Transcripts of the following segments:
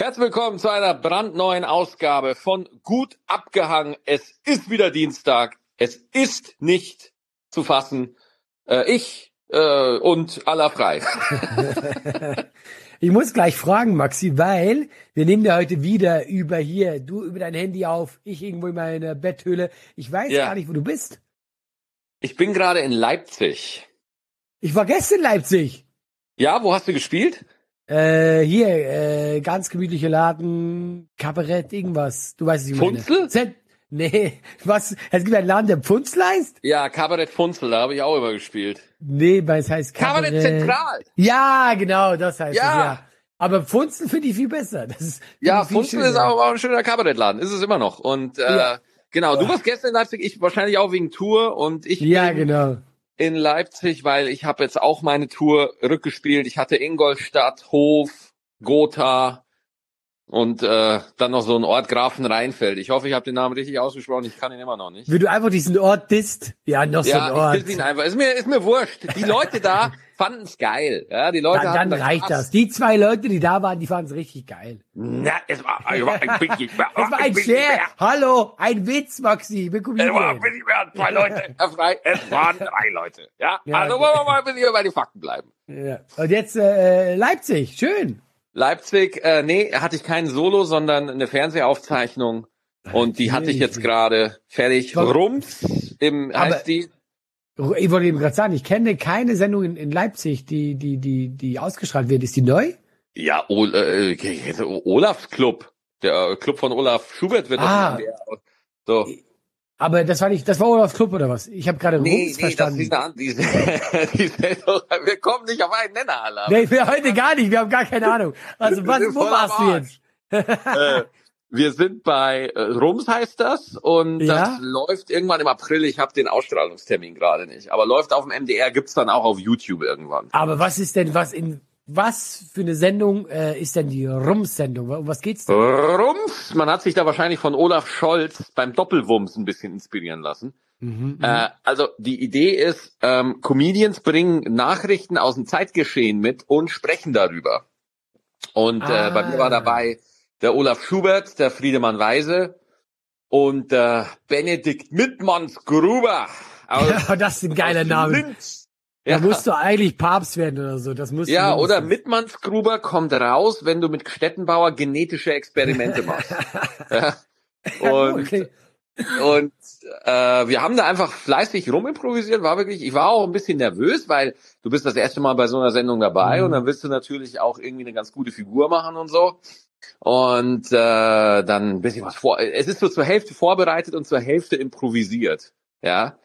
Herzlich willkommen zu einer brandneuen Ausgabe von Gut abgehangen. Es ist wieder Dienstag. Es ist nicht zu fassen. Äh, ich äh, und aller frei. ich muss gleich fragen, Maxi, weil wir nehmen ja heute wieder über hier, du über dein Handy auf, ich irgendwo in meiner Betthöhle. Ich weiß ja. gar nicht, wo du bist. Ich bin gerade in Leipzig. Ich war gestern in Leipzig. Ja, wo hast du gespielt? Äh, hier, äh, ganz gemütliche Laden, Kabarett, irgendwas. Du weißt es nicht. Funzel? Z nee, was? Es gibt einen Laden, der Funzel heißt? Ja, Kabarett Funzel, da habe ich auch immer gespielt. Nee, weil es heißt Kabarett. Kabarett Zentral. Ja, genau, das heißt ja. es, ja. Aber Funzel finde ich viel besser. Das ist, ja, Funzel ist aber auch ein schöner Kabarettladen, ist es immer noch. Und äh, ja. genau, du warst gestern in Leipzig, ich wahrscheinlich auch wegen Tour und ich Ja, genau in Leipzig, weil ich habe jetzt auch meine Tour rückgespielt. Ich hatte Ingolstadt, Hof, Gotha und äh, dann noch so ein Ort Grafenrheinfeld. Ich hoffe, ich habe den Namen richtig ausgesprochen. Ich kann ihn immer noch nicht. Wie du einfach diesen Ort disst. Ja, noch ja, so ein Ort. Ich ihn einfach. Ist mir, ist mir wurscht. Die Leute da fanden es geil. Ja, die Leute dann, dann reicht das. Die zwei Leute, die da waren, die fanden es richtig geil. Na, es war, es war ein, es war ein Scher. Hallo, ein Witz, Maxi. Es war ein bisschen mehr zwei Leute. Es waren drei Leute. Ja, ja also wollen wir mal ein bisschen über die Fakten bleiben. Ja. Und jetzt äh, Leipzig, schön. Leipzig, äh, nee, hatte ich kein Solo, sondern eine Fernsehaufzeichnung. Und die hatte ich jetzt gerade fertig. Rums im heißt die ich wollte eben gerade sagen, ich kenne keine Sendung in, in, Leipzig, die, die, die, die ausgestrahlt wird. Ist die neu? Ja, o, äh, Olafs Club. Der Club von Olaf Schubert wird ah, so. Aber das war nicht, das war Olafs Club oder was? Ich habe gerade nee, Rums nee, verstanden. Das ist diese, diese, wir kommen nicht auf einen Nenner, Alter. Nee, wir heute gar nicht, wir haben gar keine Ahnung. Also was, wo warst du jetzt? äh, wir sind bei äh, Rums heißt das und ja? das läuft irgendwann im April. Ich habe den Ausstrahlungstermin gerade nicht, aber läuft auf dem MDR, gibt's dann auch auf YouTube irgendwann. Aber was ist denn was in was für eine Sendung äh, ist denn die Rums-Sendung? Um was geht's denn? Rums, man hat sich da wahrscheinlich von Olaf Scholz beim Doppelwumms ein bisschen inspirieren lassen. Mhm, mhm, äh, also die Idee ist, ähm, Comedians bringen Nachrichten aus dem Zeitgeschehen mit und sprechen darüber. Und ah. äh, bei mir war ah. dabei der Olaf Schubert, der Friedemann Weise und der Benedikt Mittmanns Gruber. ja, das ist ein geiler Name. Linz. Ja. Da musst du eigentlich Papst werden oder so. Das musst ja, oder Mittmannsgruber kommt raus, wenn du mit Stettenbauer genetische Experimente machst. ja. Und, okay. und äh, wir haben da einfach fleißig rumimprovisiert. War wirklich, ich war auch ein bisschen nervös, weil du bist das erste Mal bei so einer Sendung dabei mhm. und dann willst du natürlich auch irgendwie eine ganz gute Figur machen und so und äh, dann ein bisschen was vor. Es ist so zur Hälfte vorbereitet und zur Hälfte improvisiert, ja.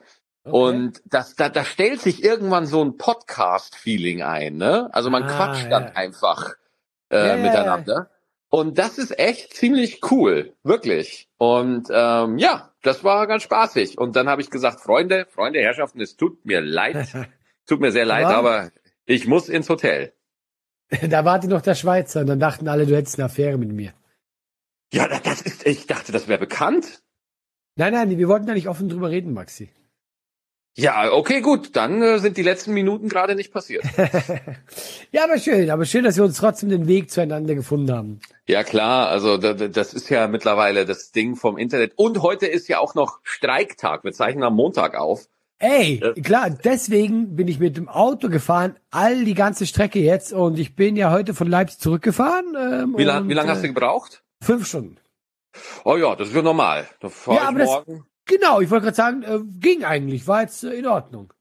Okay. Und das, da, da stellt sich irgendwann so ein Podcast-Feeling ein, ne? Also man ah, quatscht dann einfach äh, ja, miteinander. Ja. Und das ist echt ziemlich cool, wirklich. Und ähm, ja, das war ganz spaßig. Und dann habe ich gesagt, Freunde, Freunde, Herrschaften, es tut mir leid, tut mir sehr leid, aber ich muss ins Hotel. Da warte noch der Schweizer und dann dachten alle, du hättest eine Affäre mit mir. Ja, das ist, ich dachte, das wäre bekannt. Nein, nein, wir wollten da nicht offen drüber reden, Maxi. Ja, okay, gut, dann äh, sind die letzten Minuten gerade nicht passiert. ja, aber schön, aber schön, dass wir uns trotzdem den Weg zueinander gefunden haben. Ja, klar, also das ist ja mittlerweile das Ding vom Internet. Und heute ist ja auch noch Streiktag. Wir zeichnen am Montag auf. Ey, klar, deswegen bin ich mit dem Auto gefahren, all die ganze Strecke jetzt und ich bin ja heute von Leipzig zurückgefahren. Ähm, wie lange wie lang äh, hast du gebraucht? Fünf Stunden. Oh ja, das ist ja normal. Da ja, aber morgen. Das, genau, ich wollte gerade sagen, äh, ging eigentlich, war jetzt äh, in Ordnung.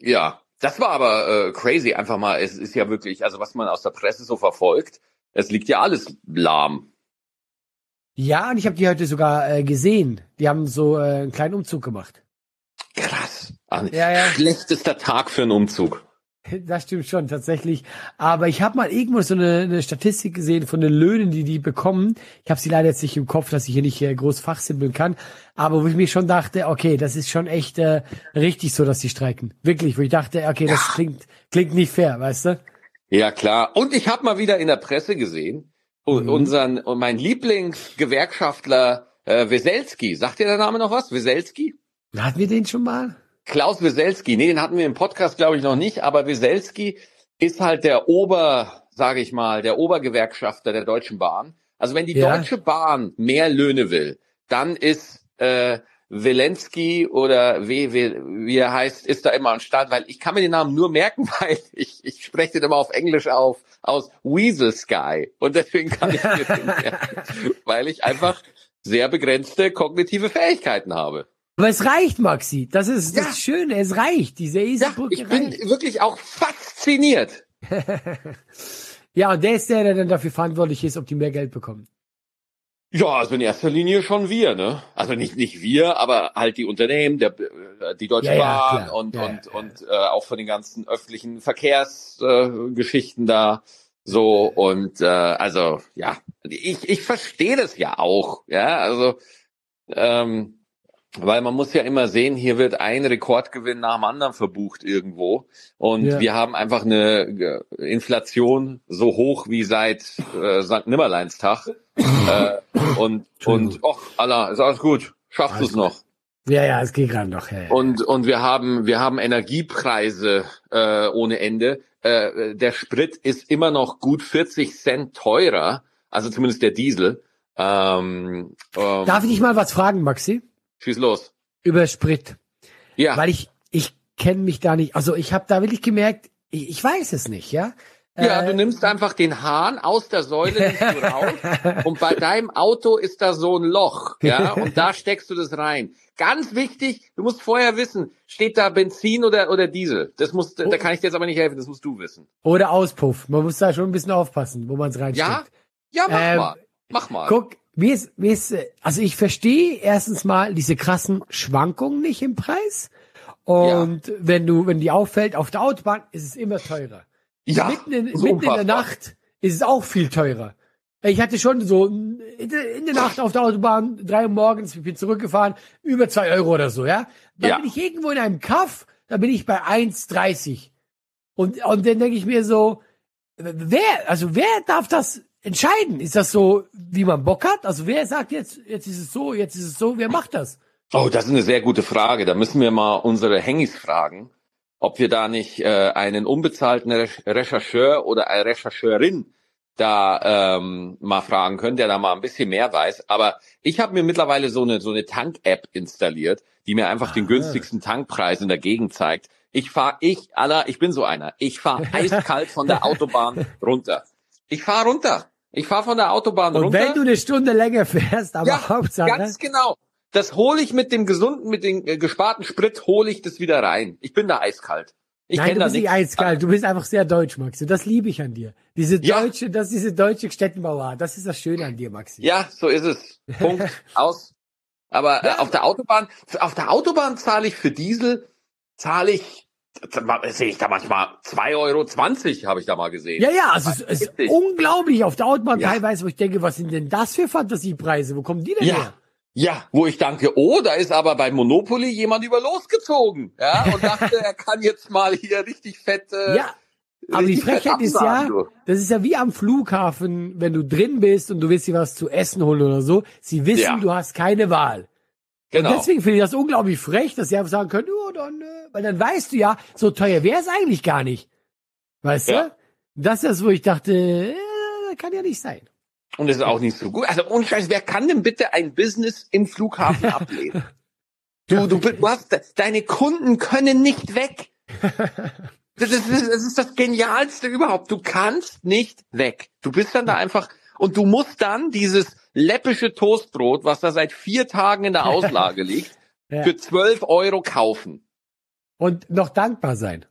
Ja, das war aber äh, crazy, einfach mal. Es ist ja wirklich, also was man aus der Presse so verfolgt, es liegt ja alles lahm. Ja, und ich habe die heute sogar äh, gesehen. Die haben so äh, einen kleinen Umzug gemacht. Krass. Ja, ja. Schlechtester Tag für einen Umzug. Das stimmt schon, tatsächlich. Aber ich habe mal irgendwo so eine, eine, Statistik gesehen von den Löhnen, die die bekommen. Ich habe sie leider jetzt nicht im Kopf, dass ich hier nicht äh, groß fachsimpeln kann. Aber wo ich mir schon dachte, okay, das ist schon echt äh, richtig so, dass sie streiken. Wirklich, wo ich dachte, okay, das ja. klingt, klingt nicht fair, weißt du? Ja, klar. Und ich habe mal wieder in der Presse gesehen, mhm. unseren, mein Lieblingsgewerkschaftler äh, Weselski. Sagt dir der Name noch was? Weselski? Hatten wir den schon mal? Klaus Weselski, nee, den hatten wir im Podcast, glaube ich, noch nicht, aber Weselski ist halt der Ober, sage ich mal, der Obergewerkschafter der Deutschen Bahn. Also wenn die ja. Deutsche Bahn mehr Löhne will, dann ist äh, Welensky oder wie, wie, wie er heißt, ist da immer am Start, weil ich kann mir den Namen nur merken, weil ich, ich spreche den immer auf Englisch auf, aus Weasel Sky. Und deswegen kann ich mir den merken, weil ich einfach sehr begrenzte kognitive Fähigkeiten habe. Aber es reicht, Maxi. Das ist ja. das Schöne. Es reicht. Diese Eselbrücke ja, ich reicht. bin wirklich auch fasziniert. ja, und der ist der, der dann dafür verantwortlich ist, ob die mehr Geld bekommen. Ja, also in erster Linie schon wir, ne? Also nicht nicht wir, aber halt die Unternehmen, der die Deutsche ja, Bahn ja, und ja, und und äh, auch von den ganzen öffentlichen Verkehrsgeschichten äh, da so und äh, also ja, ich ich verstehe das ja auch, ja, also ähm, weil man muss ja immer sehen, hier wird ein Rekordgewinn nach dem anderen verbucht irgendwo. Und ja. wir haben einfach eine Inflation so hoch wie seit äh, St. Nimmerleinstag. äh, und, und, ach, Allah, ist alles gut. Schaffst du es noch? Ja, ja, es geht gerade noch. Ja, ja. Und, und wir haben, wir haben Energiepreise äh, ohne Ende. Äh, der Sprit ist immer noch gut 40 Cent teurer, also zumindest der Diesel. Ähm, ähm, Darf ich dich mal was fragen, Maxi? Schieß los. Über Sprit. Ja. Weil ich, ich kenne mich da nicht. Also ich habe da wirklich gemerkt, ich, ich weiß es nicht, ja. Ja, äh, du nimmst einfach den Hahn aus der Säule raus und bei deinem Auto ist da so ein Loch, ja, und da steckst du das rein. Ganz wichtig, du musst vorher wissen, steht da Benzin oder, oder Diesel. Das muss, da kann ich dir jetzt aber nicht helfen, das musst du wissen. Oder Auspuff. Man muss da schon ein bisschen aufpassen, wo man es reinsteckt. Ja? Ja, mach ähm, mal. Mach mal. Guck, wie ist, wie ist, also ich verstehe erstens mal diese krassen Schwankungen nicht im Preis. Und ja. wenn du, wenn die auffällt, auf der Autobahn ist es immer teurer. Ja, mitten in, mitten in der Nacht ist es auch viel teurer. Ich hatte schon so in der Nacht auf der Autobahn, drei Uhr morgens, ich bin zurückgefahren, über zwei Euro oder so, ja. Dann ja. bin ich irgendwo in einem Kaff, da bin ich bei 1,30. Und, und dann denke ich mir so, wer, also wer darf das entscheiden? Ist das so, wie man Bock hat? Also wer sagt jetzt, jetzt ist es so, jetzt ist es so, wer macht das? Oh, das ist eine sehr gute Frage. Da müssen wir mal unsere Hengis fragen, ob wir da nicht äh, einen unbezahlten Re Rechercheur oder eine Rechercheurin da ähm, mal fragen können, der da mal ein bisschen mehr weiß. Aber ich habe mir mittlerweile so eine so eine Tank-App installiert, die mir einfach ah. den günstigsten Tankpreis in der Gegend zeigt. Ich fahre, ich, aller, ich bin so einer. Ich fahre eiskalt von der Autobahn runter. Ich fahre runter. Ich fahre von der Autobahn und runter. Und wenn du eine Stunde länger fährst, aber ja, Hauptsache. Ganz genau. Das hole ich mit dem gesunden, mit dem äh, gesparten Sprit, hole ich das wieder rein. Ich bin da eiskalt. Ich Nein, du bist nicht eiskalt. Du bist einfach sehr deutsch, Maxi. Das liebe ich an dir. Diese ja. deutsche, das ist diese deutsche Städtenbauer. Das ist das Schöne an dir, Maxi. Ja, so ist es. Punkt. Aus. Aber äh, auf der Autobahn, auf der Autobahn zahle ich für Diesel, zahle ich sehe ich da manchmal 2,20 Euro, habe ich da mal gesehen. Ja, ja, also es ist unglaublich auf der Autobahn ja. teilweise, wo ich denke, was sind denn das für Fantasiepreise? Wo kommen die denn ja. her? Ja, wo ich danke, oh, da ist aber bei Monopoly jemand über losgezogen, ja, und dachte, er kann jetzt mal hier richtig fett. Äh, ja, aber die Frechheit ist ja, das ist ja wie am Flughafen, wenn du drin bist und du willst dir was zu essen holen oder so. Sie wissen, ja. du hast keine Wahl. Genau. Und deswegen finde ich das unglaublich frech, dass sie einfach sagen können, oh, dann, äh, weil dann weißt du ja, so teuer wäre es eigentlich gar nicht. Weißt ja. du? Das ist das, wo ich dachte, äh, kann ja nicht sein. Und das ist auch nicht so gut. Also ohne Scheiß, wer kann denn bitte ein Business im Flughafen ablehnen? Du, du, du hast, deine Kunden können nicht weg. Das ist, das ist das Genialste überhaupt. Du kannst nicht weg. Du bist dann da einfach und du musst dann dieses läppische Toastbrot, was da seit vier Tagen in der Auslage liegt, ja. für zwölf Euro kaufen. Und noch dankbar sein.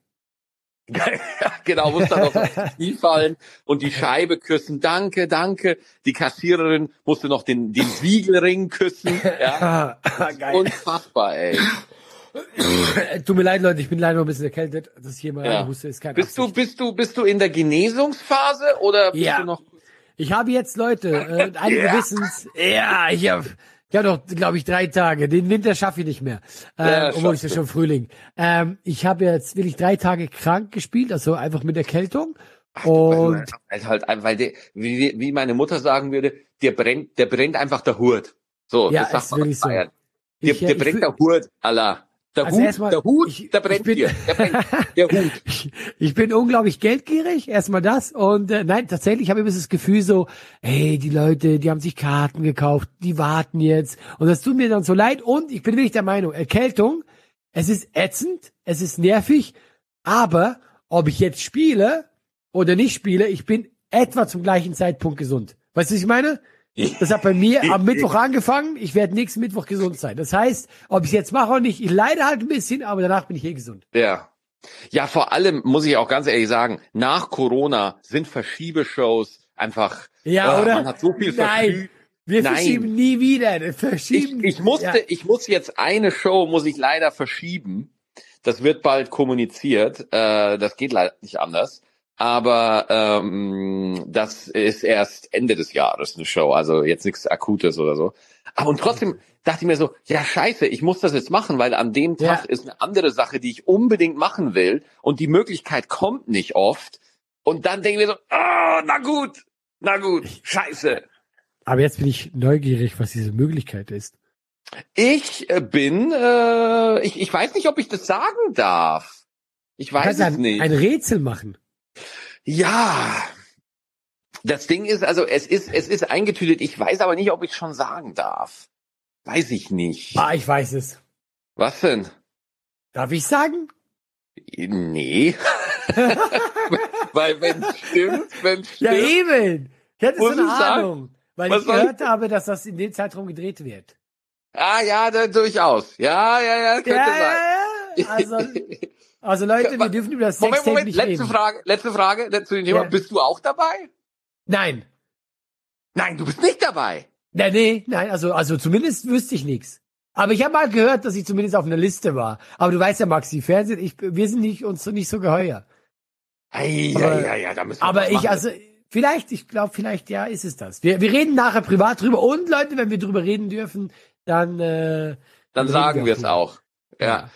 genau, muss dann noch aufs Knie fallen und die Scheibe küssen. Danke, danke. Die Kassiererin musste noch den, den Siegelring küssen. Ja. Geil. Unfassbar, ey. Tut mir leid, Leute, ich bin leider noch ein bisschen erkältet. Das ist hier mal ja. Huste ist kein Bist Absicht. du, bist du, bist du in der Genesungsphase oder bist ja. du noch? Ich habe jetzt Leute, äh, einige yeah. wissen's. Ja, ich habe ich hab noch, glaube ich, drei Tage. Den Winter schaffe ich nicht mehr. Ähm, ja, obwohl ich ja schon Frühling. Ähm, ich habe jetzt wirklich drei Tage krank gespielt, also einfach mit Erkältung. Ach, und halt, halt, weil der, wie, wie meine Mutter sagen würde, der brennt, der brennt einfach der Hurt. So, ja, das sagt man so. Dir, dir brennt der Hurt, Allah. Der also Hut, mal, der Hut, ich, der brennt bin, hier. Der, brennt, der Hut. ich, ich bin unglaublich geldgierig, erstmal das. Und äh, nein, tatsächlich habe ich immer das Gefühl so, hey, die Leute, die haben sich Karten gekauft, die warten jetzt. Und das tut mir dann so leid. Und ich bin wirklich der Meinung, Erkältung, es ist ätzend, es ist nervig, aber ob ich jetzt spiele oder nicht spiele, ich bin etwa zum gleichen Zeitpunkt gesund. Weißt du, was ich meine? Das hat bei mir am Mittwoch angefangen. Ich werde nächsten Mittwoch gesund sein. Das heißt, ob ich es jetzt mache oder nicht, ich leide halt ein bisschen, aber danach bin ich eh gesund. Ja. Ja, vor allem muss ich auch ganz ehrlich sagen, nach Corona sind Verschiebeshows einfach. Ja, oh, oder? Man hat so viel Nein. Wir Nein. verschieben nie wieder. Verschieben. Ich, ich musste, ja. ich muss jetzt eine Show muss ich leider verschieben. Das wird bald kommuniziert. Äh, das geht leider nicht anders aber ähm, das ist erst Ende des Jahres eine Show, also jetzt nichts Akutes oder so. Aber und trotzdem dachte ich mir so, ja scheiße, ich muss das jetzt machen, weil an dem Tag ja. ist eine andere Sache, die ich unbedingt machen will und die Möglichkeit kommt nicht oft. Und dann denke ich mir so, oh, na gut, na gut, scheiße. Aber jetzt bin ich neugierig, was diese Möglichkeit ist. Ich äh, bin, äh, ich, ich weiß nicht, ob ich das sagen darf. Ich weiß es ein, nicht. Ein Rätsel machen. Ja, das Ding ist, also es ist, es ist eingetütet. Ich weiß aber nicht, ob ich schon sagen darf. Weiß ich nicht. Ah, ich weiß es. Was denn? Darf ich sagen? Nee. weil wenn stimmt, wenn stimmt. Ja, eben. Ich hatte so eine Ahnung. Weil Was ich gehört ich? habe, dass das in dem Zeitraum gedreht wird. Ah, ja, da, durchaus. Ja, ja, ja, könnte ja, sein. Ja, ja. Also, Also Leute, wir dürfen über das Moment, Sextape Moment, nicht letzte reden. Frage, letzte Frage zu dem Thema. Ja. Bist du auch dabei? Nein. Nein, du bist nicht dabei. Nee, nee, nein, also, also zumindest wüsste ich nichts. Aber ich habe mal gehört, dass ich zumindest auf einer Liste war. Aber du weißt ja, Maxi, Fernsehen, ich, wir sind nicht, uns nicht so geheuer. Ei, aber, ja, ja, da müssen wir Aber ich, also, vielleicht, ich glaube, vielleicht, ja, ist es das. Wir, wir reden nachher privat drüber. Und Leute, wenn wir drüber reden dürfen, dann, äh, dann, dann sagen wir es auch. Ja. ja.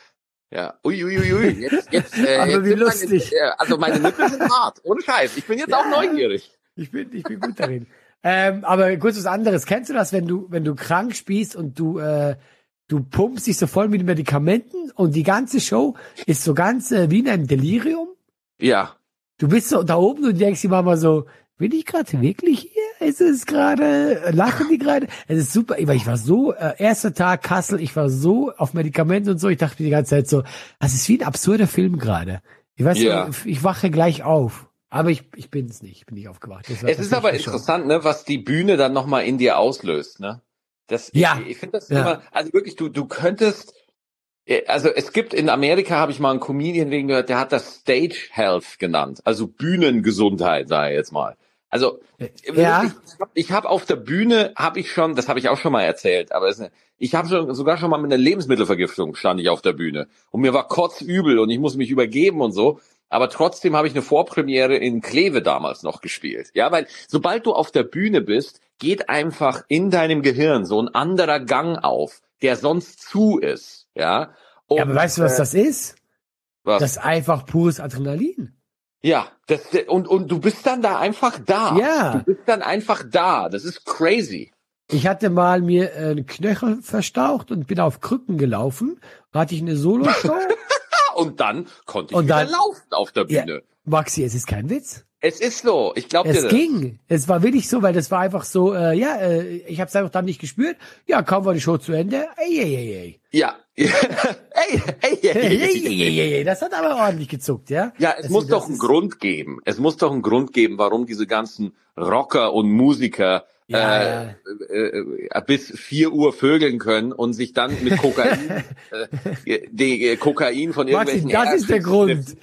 Ja, uiuiui, ui, ui. jetzt, jetzt, äh, jetzt wie lustig. Meine, also meine Nippel sind hart, ohne Scheiß. Ich bin jetzt ja, auch neugierig. Ich bin, ich bin gut darin. ähm, aber kurz was anderes. Kennst du das, wenn du, wenn du krank spielst und du, äh, du pumpst dich so voll mit Medikamenten und die ganze Show ist so ganz äh, wie in einem Delirium? Ja. Du bist so da oben und denkst dir mal so, bin ich gerade wirklich hier? Ist es gerade, lachen die gerade? Es ist super, ich war so, äh, erster Tag Kassel, ich war so auf Medikamente und so, ich dachte die ganze Zeit so, das ist wie ein absurder Film gerade. Ich weiß ja. nicht, ich wache gleich auf. Aber ich, ich bin es nicht, bin nicht aufgewacht. es ist aber interessant, ne, was die Bühne dann nochmal in dir auslöst, ne? Das, ja. Ich, ich finde das ja. immer, also wirklich, du, du könntest, äh, also es gibt in Amerika, habe ich mal einen Comedian wegen gehört, der hat das Stage Health genannt, also Bühnengesundheit, sage ich jetzt mal. Also äh, ja. ich, ich habe auf der Bühne habe ich schon, das habe ich auch schon mal erzählt, aber es, ich habe schon sogar schon mal mit einer Lebensmittelvergiftung stand ich auf der Bühne und mir war kotzübel und ich muss mich übergeben und so. Aber trotzdem habe ich eine Vorpremiere in Kleve damals noch gespielt. Ja, weil sobald du auf der Bühne bist, geht einfach in deinem Gehirn so ein anderer Gang auf, der sonst zu ist. Ja. Und, ja aber weißt du, was äh, das ist? Was? Das ist einfach pures Adrenalin. Ja, das, und, und du bist dann da einfach da. Ja. Du bist dann einfach da. Das ist crazy. Ich hatte mal mir einen Knöchel verstaucht und bin auf Krücken gelaufen. Da hatte ich eine Solo-Show. und dann konnte ich und wieder dann, laufen auf der Bühne. Ja, Maxi, es ist kein Witz. Es ist so, ich glaube dir Es ging. Es war wirklich so, weil das war einfach so, äh, ja, äh, ich habe es einfach dann nicht gespürt. Ja, kaum war die Show zu Ende. Ey, ey, ey, ey. Ja. Ey, ey, ey, ey, ey, ey, ey. Das hat aber ordentlich gezuckt, ja? Ja, es das muss doch einen Grund geben. Es muss doch einen Grund geben, warum diese ganzen Rocker und Musiker ja. äh, äh, bis vier Uhr vögeln können und sich dann mit Kokain, äh, die, äh, Kokain von irgendwelchen Maxi, das ist der Grund.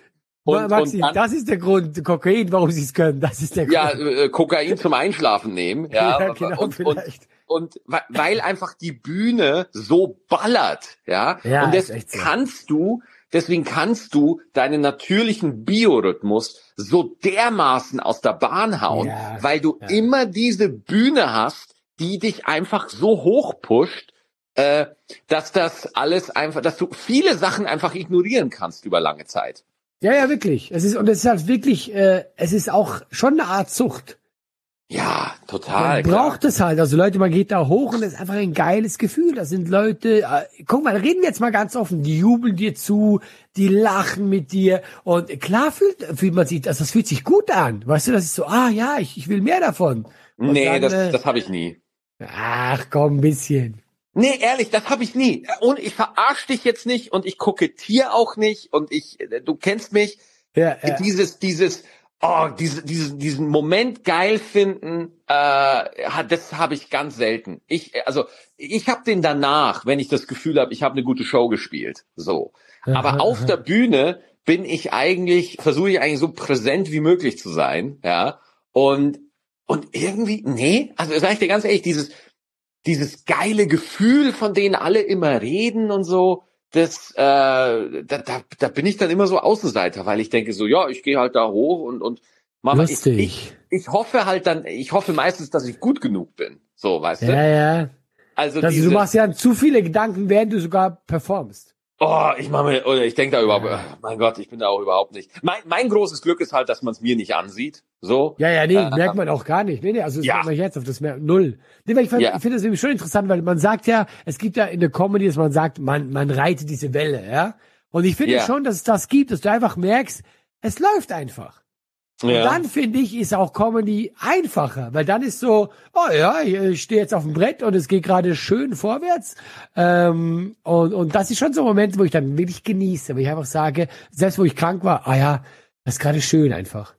Und, Maxi, und dann, das ist der Grund, Kokain, warum sie es können. Das ist der Grund. Ja, äh, Kokain zum Einschlafen nehmen. Ja, ja genau, und, vielleicht. Und, und weil einfach die Bühne so ballert, ja. ja und das so. kannst du, deswegen kannst du deinen natürlichen Biorhythmus so dermaßen aus der Bahn hauen, ja, weil du ja. immer diese Bühne hast, die dich einfach so hoch pusht, äh, dass das alles einfach, dass du viele Sachen einfach ignorieren kannst über lange Zeit. Ja, ja, wirklich. Es ist, und es ist halt wirklich, äh, es ist auch schon eine Art Sucht. Ja, total. Man braucht es halt. Also Leute, man geht da hoch und es ist einfach ein geiles Gefühl. Das sind Leute, äh, guck mal, reden wir jetzt mal ganz offen, die jubeln dir zu, die lachen mit dir und klar fühlt, fühlt man sich, also das fühlt sich gut an. Weißt du, das ist so, ah ja, ich, ich will mehr davon. Und nee, dann, das, äh, das habe ich nie. Ach komm, ein bisschen. Nee, ehrlich, das habe ich nie. Und ich verarsch dich jetzt nicht und ich kokettiere auch nicht und ich, du kennst mich. Ja, ja. Dieses, dieses, oh, diese, diese, diesen Moment geil finden, äh, das habe ich ganz selten. Ich, also ich habe den danach, wenn ich das Gefühl habe, ich habe eine gute Show gespielt. So. Aber auf der Bühne bin ich eigentlich, versuche ich eigentlich so präsent wie möglich zu sein, ja. Und und irgendwie, nee, also sag ich dir ganz ehrlich, dieses dieses geile Gefühl, von denen alle immer reden und so, das, äh, da, da, da bin ich dann immer so Außenseiter, weil ich denke so, ja, ich gehe halt da hoch und und Mama. Ich, ich, ich hoffe halt dann, ich hoffe meistens, dass ich gut genug bin, so, weißt ja, du? Ja, ja. Also, also diese, du machst ja zu viele Gedanken, während du sogar performst. Oh, ich mache mir, oder ich denke da überhaupt, ja. mein Gott, ich bin da auch überhaupt nicht. Mein, mein großes Glück ist halt, dass man es mir nicht ansieht. So. Ja, ja, nee, äh, merkt man auch gar nicht. Nee, nee, also das ja. jetzt auf das mehr null. Nee, weil ich, ja. ich finde das nämlich schon interessant, weil man sagt ja, es gibt ja in der Comedy, dass man sagt, man, man reitet diese Welle, ja. Und ich finde ja. schon, dass es das gibt, dass du einfach merkst, es läuft einfach. Und ja. dann finde ich, ist auch Comedy einfacher, weil dann ist so, oh ja, ich stehe jetzt auf dem Brett und es geht gerade schön vorwärts. Ähm, und, und das ist schon so ein Moment, wo ich dann wirklich genieße, wo ich einfach sage, selbst wo ich krank war, ah ja, das ist gerade schön einfach.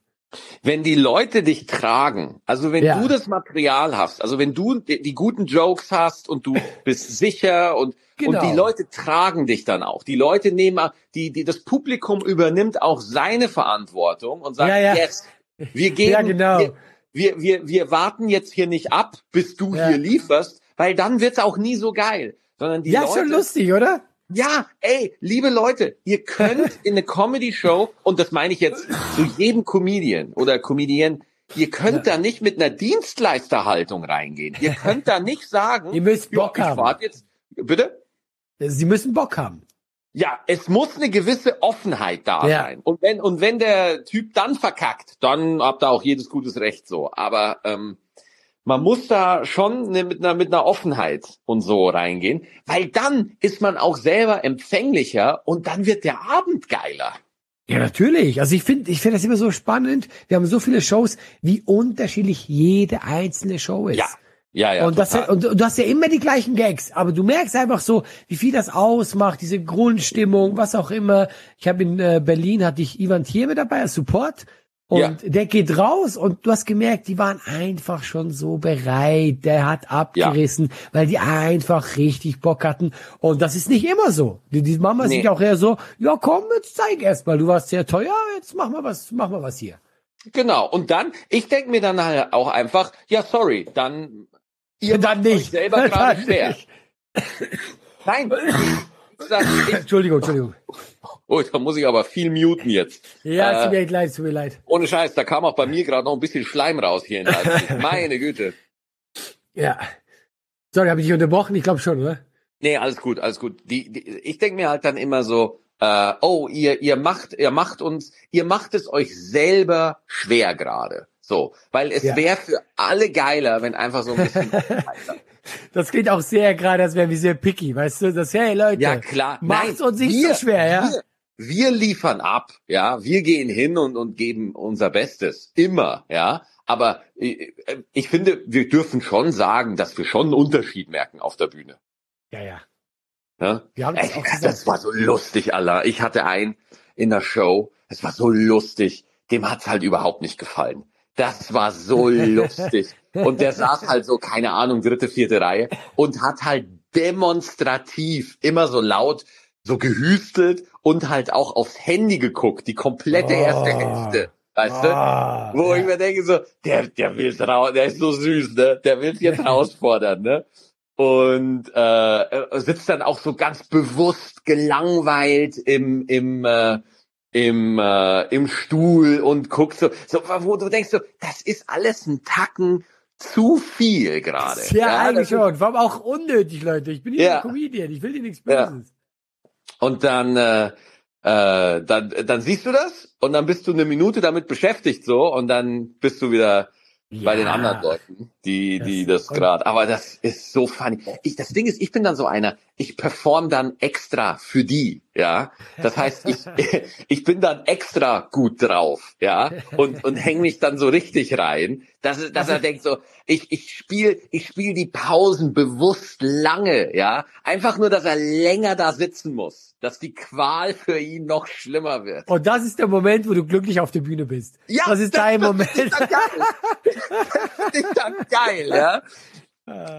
Wenn die Leute dich tragen, also wenn ja. du das Material hast, also wenn du die, die guten Jokes hast und du bist sicher und Genau. Und die genau. Leute tragen dich dann auch. Die Leute nehmen, die, die, das Publikum übernimmt auch seine Verantwortung und sagt, ja, ja. yes, wir gehen, ja, genau. wir, wir, wir, wir warten jetzt hier nicht ab, bis du hier lieferst, weil dann wird's auch nie so geil. Sondern die ja, Leute, schon lustig, oder? Ja, ey, liebe Leute, ihr könnt in eine Comedy-Show, und das meine ich jetzt zu jedem Comedian oder Comedian, ihr könnt ja. da nicht mit einer Dienstleisterhaltung reingehen. Ihr könnt da nicht sagen, ihr müsst Bock ich haben. Jetzt, bitte? Sie müssen Bock haben. Ja, es muss eine gewisse Offenheit da ja. sein. Und wenn, und wenn der Typ dann verkackt, dann habt ihr auch jedes gutes Recht so. Aber ähm, man muss da schon ne, mit, einer, mit einer Offenheit und so reingehen, weil dann ist man auch selber empfänglicher und dann wird der Abend geiler. Ja, natürlich. Also ich finde, ich finde das immer so spannend. Wir haben so viele Shows, wie unterschiedlich jede einzelne Show ist. Ja. Ja, ja. Und, das, und du hast ja immer die gleichen Gags, aber du merkst einfach so, wie viel das ausmacht, diese Grundstimmung, was auch immer. Ich habe in äh, Berlin hatte ich Ivan Thier mit dabei als Support und ja. der geht raus und du hast gemerkt, die waren einfach schon so bereit. Der hat abgerissen, ja. weil die einfach richtig Bock hatten. Und das ist nicht immer so. Die, die Mama nee. sich auch eher so, ja komm, jetzt zeig erst mal, du warst sehr teuer, jetzt mach mal was, mach mal was hier. Genau. Und dann, ich denk mir dann halt auch einfach, ja sorry, dann Ihr dann nicht. selber gerade schwer. Nein. Sag, ich, Entschuldigung, Entschuldigung. Oh, da muss ich aber viel muten jetzt. Ja, äh, tut mir leid, tut mir leid. Ohne Scheiß, da kam auch bei mir gerade noch ein bisschen Schleim raus hier in Leipzig. Meine Güte. Ja. Sorry, habe ich dich unterbrochen? Ich glaube schon, oder? Nee, alles gut, alles gut. Die, die, ich denke mir halt dann immer so, äh, oh, ihr, ihr macht, ihr macht uns, ihr macht es euch selber schwer gerade. So, weil es ja. wäre für alle geiler, wenn einfach so ein bisschen Das klingt auch sehr gerade, als wären wir sehr picky, weißt du? Das, hey Leute, ja, klar. macht's uns nicht wir, so schwer, ja? Wir, wir liefern ab, ja, wir gehen hin und, und geben unser Bestes. Immer, ja. Aber ich, ich finde, wir dürfen schon sagen, dass wir schon einen Unterschied merken auf der Bühne. Ja, ja. ja? Wir haben das, Ey, das war so lustig, Allah. Ich hatte einen in der Show, es war so lustig, dem hat's halt überhaupt nicht gefallen. Das war so lustig. Und der saß halt so, keine Ahnung, dritte, vierte Reihe und hat halt demonstrativ immer so laut so gehüstelt und halt auch aufs Handy geguckt, die komplette erste oh. Hälfte. Weißt oh, du? Ah, Wo ich mir denke so, der, der will's raus, der ist so süß, ne? Der will's jetzt herausfordern, ne? Und äh, sitzt dann auch so ganz bewusst gelangweilt im, im äh, im, äh, im Stuhl und guckst so, so, wo du denkst so, das ist alles ein Tacken zu viel gerade. Ja, ja, eigentlich schon. Warum auch unnötig, Leute. Ich bin hier ja. ein Comedian, ich will dir nichts Böses. Ja. Und dann, äh, äh, dann, dann siehst du das und dann bist du eine Minute damit beschäftigt so und dann bist du wieder ja. bei den anderen Leuten, die, die das, das gerade. Aber das ist so funny. Ich, das Ding ist, ich bin dann so einer, ich perform dann extra für die, ja. Das heißt, ich, ich bin dann extra gut drauf, ja, und, und häng mich dann so richtig rein, dass, dass er denkt so, ich, ich spiele ich spiel die Pausen bewusst lange, ja. Einfach nur, dass er länger da sitzen muss, dass die Qual für ihn noch schlimmer wird. Und das ist der Moment, wo du glücklich auf der Bühne bist. Ja, das ist das, dein das Moment. Ist dann geil. das ist dann geil, ja.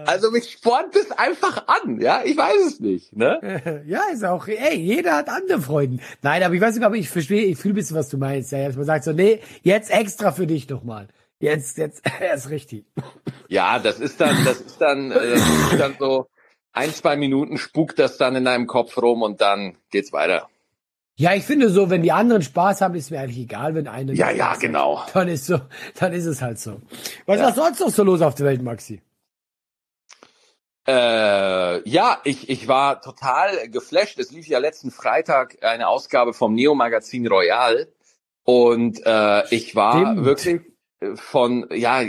Also mich spornt es einfach an, ja, ich weiß es nicht, ne? Ja, ist auch, ey, jeder hat andere Freuden. Nein, aber ich weiß nicht, aber ich verstehe, ich fühle ein bisschen, was du meinst, ja, dass man sagt so, nee, jetzt extra für dich nochmal. Jetzt, jetzt, erst richtig. Ja, das ist dann, das ist dann, äh, das ist dann so ein, zwei Minuten spukt das dann in deinem Kopf rum und dann geht's weiter. Ja, ich finde so, wenn die anderen Spaß haben, ist mir eigentlich egal, wenn einer. Ja, ja, genau. Dann ist so, dann ist es halt so. Was ja. ist sonst noch so los auf der Welt, Maxi? Äh, ja, ich, ich war total geflasht. Es lief ja letzten Freitag eine Ausgabe vom Neo Magazin Royal und äh, ich war Stimmt. wirklich von, ja,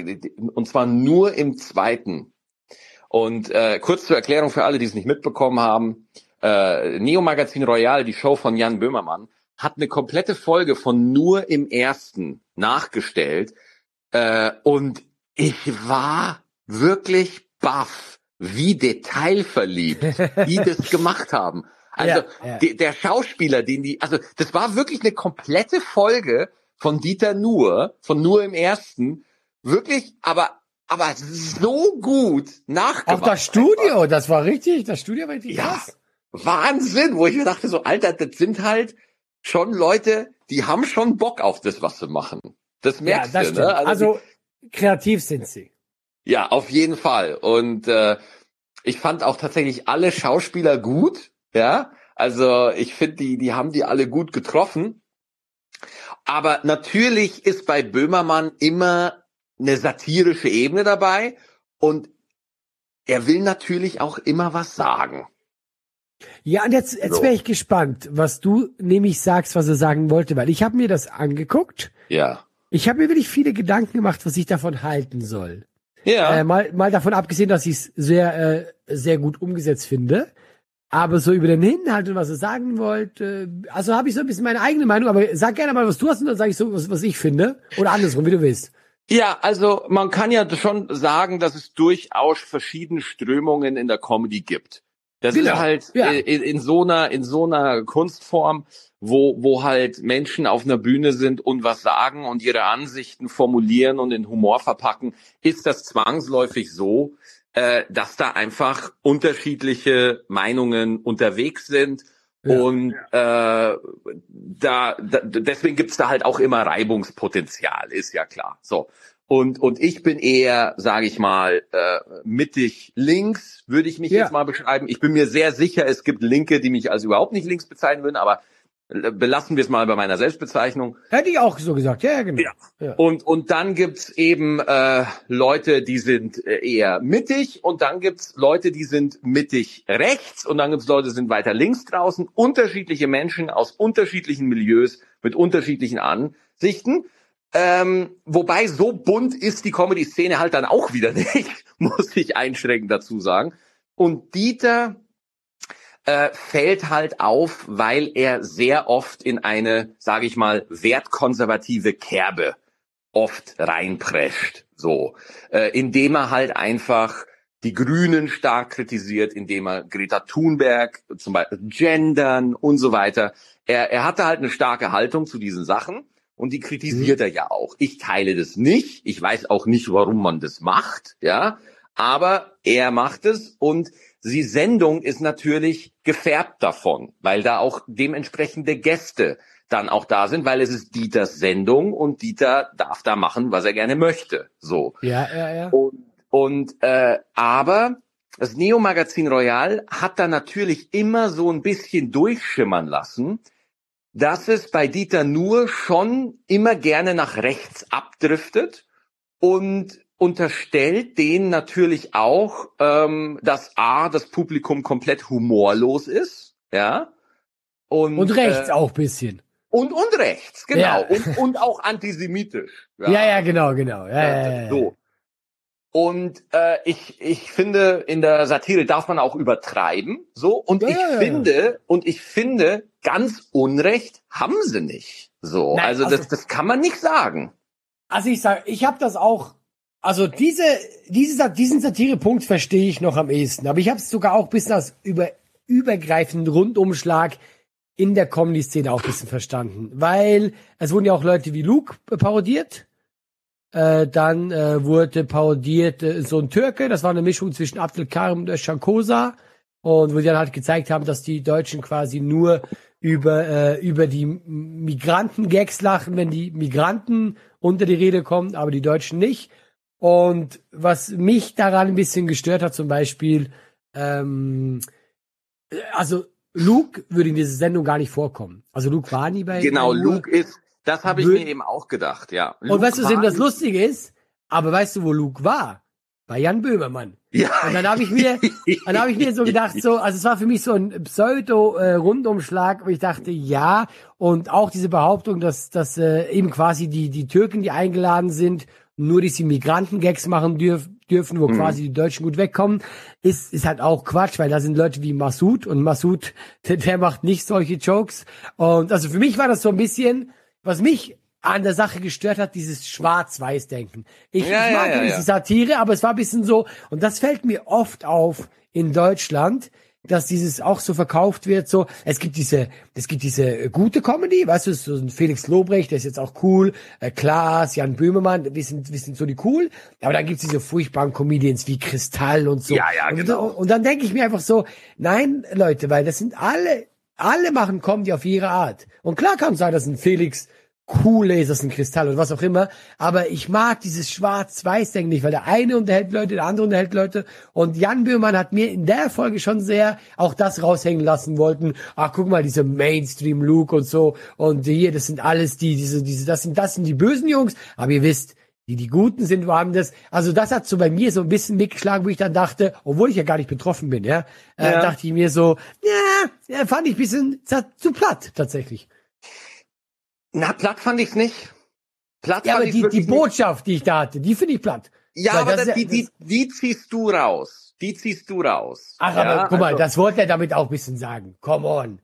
und zwar nur im zweiten. Und äh, kurz zur Erklärung für alle, die es nicht mitbekommen haben, äh, Neo Magazin Royal, die Show von Jan Böhmermann, hat eine komplette Folge von nur im ersten nachgestellt äh, und ich war wirklich baff wie detailverliebt die das gemacht haben. Also ja, ja. Die, der Schauspieler, den die, also das war wirklich eine komplette Folge von Dieter Nuhr, von Nur im Ersten, wirklich, aber aber so gut nachgemacht. Auch das Studio, das war richtig, das Studio war richtig ja, krass. Wahnsinn, wo ich mir dachte so, Alter, das sind halt schon Leute, die haben schon Bock auf das, was sie machen. Das merkst ja, das du, ne? Also, also kreativ sind sie. Ja, auf jeden Fall. Und äh, ich fand auch tatsächlich alle Schauspieler gut. Ja, also ich finde, die, die haben die alle gut getroffen. Aber natürlich ist bei Böhmermann immer eine satirische Ebene dabei und er will natürlich auch immer was sagen. Ja, und jetzt, jetzt so. wäre ich gespannt, was du nämlich sagst, was er sagen wollte, weil ich habe mir das angeguckt. Ja. Ich habe mir wirklich viele Gedanken gemacht, was ich davon halten soll. Ja. Äh, mal, mal davon abgesehen, dass ich es sehr, äh, sehr gut umgesetzt finde. Aber so über den Inhalt und was er sagen wollte, also habe ich so ein bisschen meine eigene Meinung, aber sag gerne mal, was du hast und dann sage ich so, was, was ich finde. Oder andersrum, wie du willst. Ja, also man kann ja schon sagen, dass es durchaus verschiedene Strömungen in der Comedy gibt. Das genau. ist halt ja. in, in, so einer in so einer Kunstform, wo wo halt Menschen auf einer Bühne sind und was sagen und ihre Ansichten formulieren und in Humor verpacken, ist das zwangsläufig so, äh, dass da einfach unterschiedliche Meinungen unterwegs sind. Ja. Und äh, da, da deswegen gibt's da halt auch immer Reibungspotenzial, ist ja klar. So. Und, und ich bin eher, sage ich mal, äh, mittig links, würde ich mich ja. jetzt mal beschreiben. Ich bin mir sehr sicher, es gibt Linke, die mich als überhaupt nicht links bezeichnen würden, aber belassen wir es mal bei meiner Selbstbezeichnung. Hätte ich auch so gesagt, ja, genau. Ja. ja. Und, und dann gibt's eben äh, Leute, die sind äh, eher mittig und dann gibt's Leute, die sind mittig rechts und dann gibt's Leute, die sind weiter links draußen. Unterschiedliche Menschen aus unterschiedlichen Milieus mit unterschiedlichen Ansichten. Ähm, wobei so bunt ist die Comedy-Szene halt dann auch wieder nicht, muss ich einschränkend dazu sagen. Und Dieter äh, fällt halt auf, weil er sehr oft in eine, sage ich mal, wertkonservative Kerbe oft reinprescht, so, äh, indem er halt einfach die Grünen stark kritisiert, indem er Greta Thunberg zum Beispiel gendern und so weiter. Er, er hatte halt eine starke Haltung zu diesen Sachen und die kritisiert mhm. er ja auch. Ich teile das nicht. Ich weiß auch nicht, warum man das macht, ja. Aber er macht es und die Sendung ist natürlich gefärbt davon, weil da auch dementsprechende Gäste dann auch da sind, weil es ist Dieters Sendung und Dieter darf da machen, was er gerne möchte. So. Ja, ja, ja. Und, und äh, aber das Neo Magazin Royal hat da natürlich immer so ein bisschen durchschimmern lassen, dass es bei Dieter nur schon immer gerne nach rechts abdriftet und unterstellt denen natürlich auch, ähm, dass A, das Publikum komplett humorlos ist, ja. Und, und rechts äh, auch bisschen. Und, und rechts, genau. Ja. Und, und auch antisemitisch. Ja, ja, ja genau, genau. Ja, ja, ja, so. Und äh, ich, ich finde, in der Satire darf man auch übertreiben. So. Und ich finde, und ich finde, ganz Unrecht haben sie nicht. So. Nein, also, also das, das kann man nicht sagen. Also ich sage, ich habe das auch also diese, diese, diesen Satirepunkt verstehe ich noch am ehesten. Aber ich habe es sogar auch bis als über, übergreifenden Rundumschlag in der Comedy-Szene auch ein bisschen verstanden. Weil es wurden ja auch Leute wie Luke parodiert. Äh, dann äh, wurde parodiert äh, so ein Türke, das war eine Mischung zwischen Abdelkarim und Shankosa. Und wo die dann halt gezeigt haben, dass die Deutschen quasi nur über, äh, über die Migranten-Gags lachen, wenn die Migranten unter die Rede kommen, aber die Deutschen nicht. Und was mich daran ein bisschen gestört hat, zum Beispiel, ähm, also Luke würde in dieser Sendung gar nicht vorkommen. Also Luke war nie bei. Genau, Luke ist, das habe ich mir eben auch gedacht, ja. Luke und weißt du, was eben das Lustige ist? Aber weißt du, wo Luke war? Bei Jan Böhmermann. Ja. Und dann habe ich mir, dann habe ich mir so gedacht, so, also es war für mich so ein Pseudo-Rundumschlag, äh, wo ich dachte, ja. Und auch diese Behauptung, dass, dass äh, eben quasi die, die Türken, die eingeladen sind, nur diese Migranten-Gags machen dürf, dürfen, wo mhm. quasi die Deutschen gut wegkommen, ist, ist halt auch Quatsch, weil da sind Leute wie Massoud und Massoud, der, der macht nicht solche Jokes. Und also für mich war das so ein bisschen, was mich an der Sache gestört hat, dieses Schwarz-Weiß-Denken. Ich, ja, ich mag ja, ja, diese Satire, aber es war ein bisschen so, und das fällt mir oft auf in Deutschland, dass dieses auch so verkauft wird, so, es gibt diese, es gibt diese äh, gute Comedy, weißt du, so ein Felix Lobrecht, der ist jetzt auch cool, äh, Klaas, Jan Böhmermann, wir sind, wir sind so die cool, aber dann gibt's diese furchtbaren Comedians wie Kristall und so. Ja, ja, genau. Und, und dann denke ich mir einfach so, nein, Leute, weil das sind alle, alle machen Comedy auf ihre Art. Und klar kann es sein, dass ein Felix cool ist, das ein Kristall oder was auch immer. Aber ich mag dieses Schwarz-Weiß-Denken nicht, weil der eine unterhält Leute, der andere unterhält Leute. Und Jan Böhmann hat mir in der Folge schon sehr auch das raushängen lassen wollten. Ach, guck mal, diese Mainstream-Look und so. Und hier, das sind alles die, diese, diese, das sind, das sind die bösen Jungs. Aber ihr wisst, die, die Guten sind woanders. Also das hat so bei mir so ein bisschen mitgeschlagen, wo ich dann dachte, obwohl ich ja gar nicht betroffen bin, ja, äh, ja. dachte ich mir so, ja, fand ich ein bisschen zu platt, tatsächlich. Na, platt fand ich's nicht. Platt ja, aber die, die Botschaft, die ich da hatte, die finde ich platt. Ja, Weil aber das, die, die, die ziehst du raus. Die ziehst du raus. Ach, ja, aber guck mal, also, das wollte er damit auch ein bisschen sagen. Come on.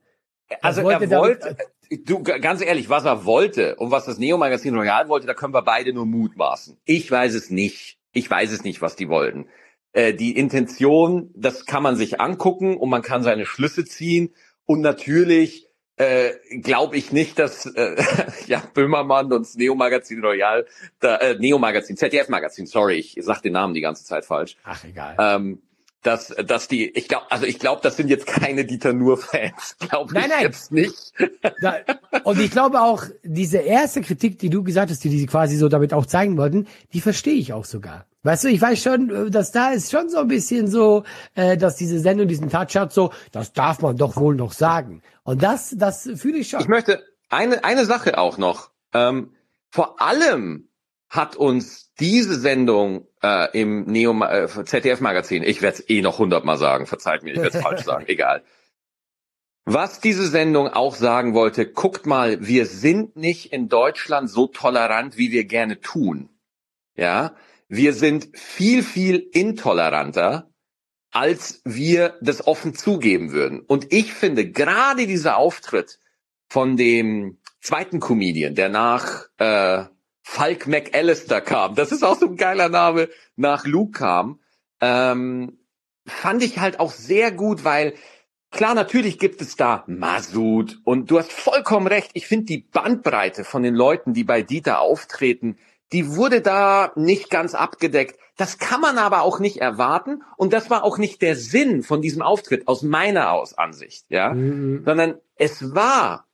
Das also wollte er wollte, damit, du, ganz ehrlich, was er wollte und was das Neo-Magazin Royal wollte, da können wir beide nur mutmaßen. Ich weiß es nicht. Ich weiß es nicht, was die wollten. Äh, die Intention, das kann man sich angucken und man kann seine Schlüsse ziehen. Und natürlich äh, glaube ich nicht, dass äh, ja Böhmermann und das Neo Magazin Royal, da, äh, Neo Magazin, ZDF Magazin, sorry, ich sag den Namen die ganze Zeit falsch. Ach egal. Ähm, dass, dass die, ich glaube, also ich glaube, das sind jetzt keine Dieter Nur-Fans, glaube ich nein. jetzt nicht. Da, und ich glaube auch, diese erste Kritik, die du gesagt hast, die die quasi so damit auch zeigen wollten, die verstehe ich auch sogar. Weißt du, ich weiß schon, dass da ist schon so ein bisschen so, äh, dass diese Sendung diesen Touch hat, so, das darf man doch wohl noch sagen. Und das, das fühle ich schon. Ich möchte eine, eine Sache auch noch. Ähm, vor allem hat uns diese Sendung äh, im Neo äh, ZDF Magazin, ich werde es eh noch hundertmal sagen, verzeiht mir, ich werde es falsch sagen, egal. Was diese Sendung auch sagen wollte, guckt mal, wir sind nicht in Deutschland so tolerant, wie wir gerne tun. Ja, wir sind viel, viel intoleranter, als wir das offen zugeben würden. Und ich finde gerade dieser Auftritt von dem zweiten Comedian, der nach äh, Falk McAllister kam. Das ist auch so ein geiler Name, nach Luke kam. Ähm, fand ich halt auch sehr gut, weil klar, natürlich gibt es da Masud und du hast vollkommen recht. Ich finde die Bandbreite von den Leuten, die bei Dieter auftreten, die wurde da nicht ganz abgedeckt. Das kann man aber auch nicht erwarten und das war auch nicht der Sinn von diesem Auftritt aus meiner aus Ansicht, ja, mhm. sondern es war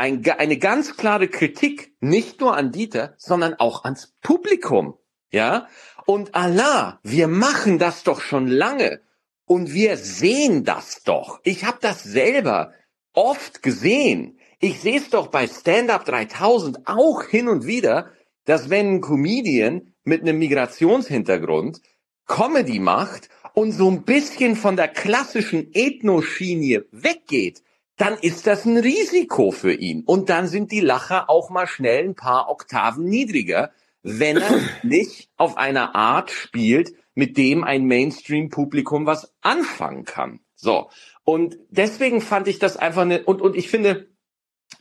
ein, eine ganz klare Kritik, nicht nur an Dieter, sondern auch ans Publikum. Ja? Und Allah, wir machen das doch schon lange. Und wir sehen das doch. Ich habe das selber oft gesehen. Ich sehe es doch bei Stand Up 3000 auch hin und wieder, dass wenn ein Comedian mit einem Migrationshintergrund Comedy macht und so ein bisschen von der klassischen Ethnoschiene weggeht, dann ist das ein Risiko für ihn. Und dann sind die Lacher auch mal schnell ein paar Oktaven niedriger, wenn er nicht auf einer Art spielt, mit dem ein Mainstream-Publikum was anfangen kann. So. Und deswegen fand ich das einfach eine, und, und ich finde,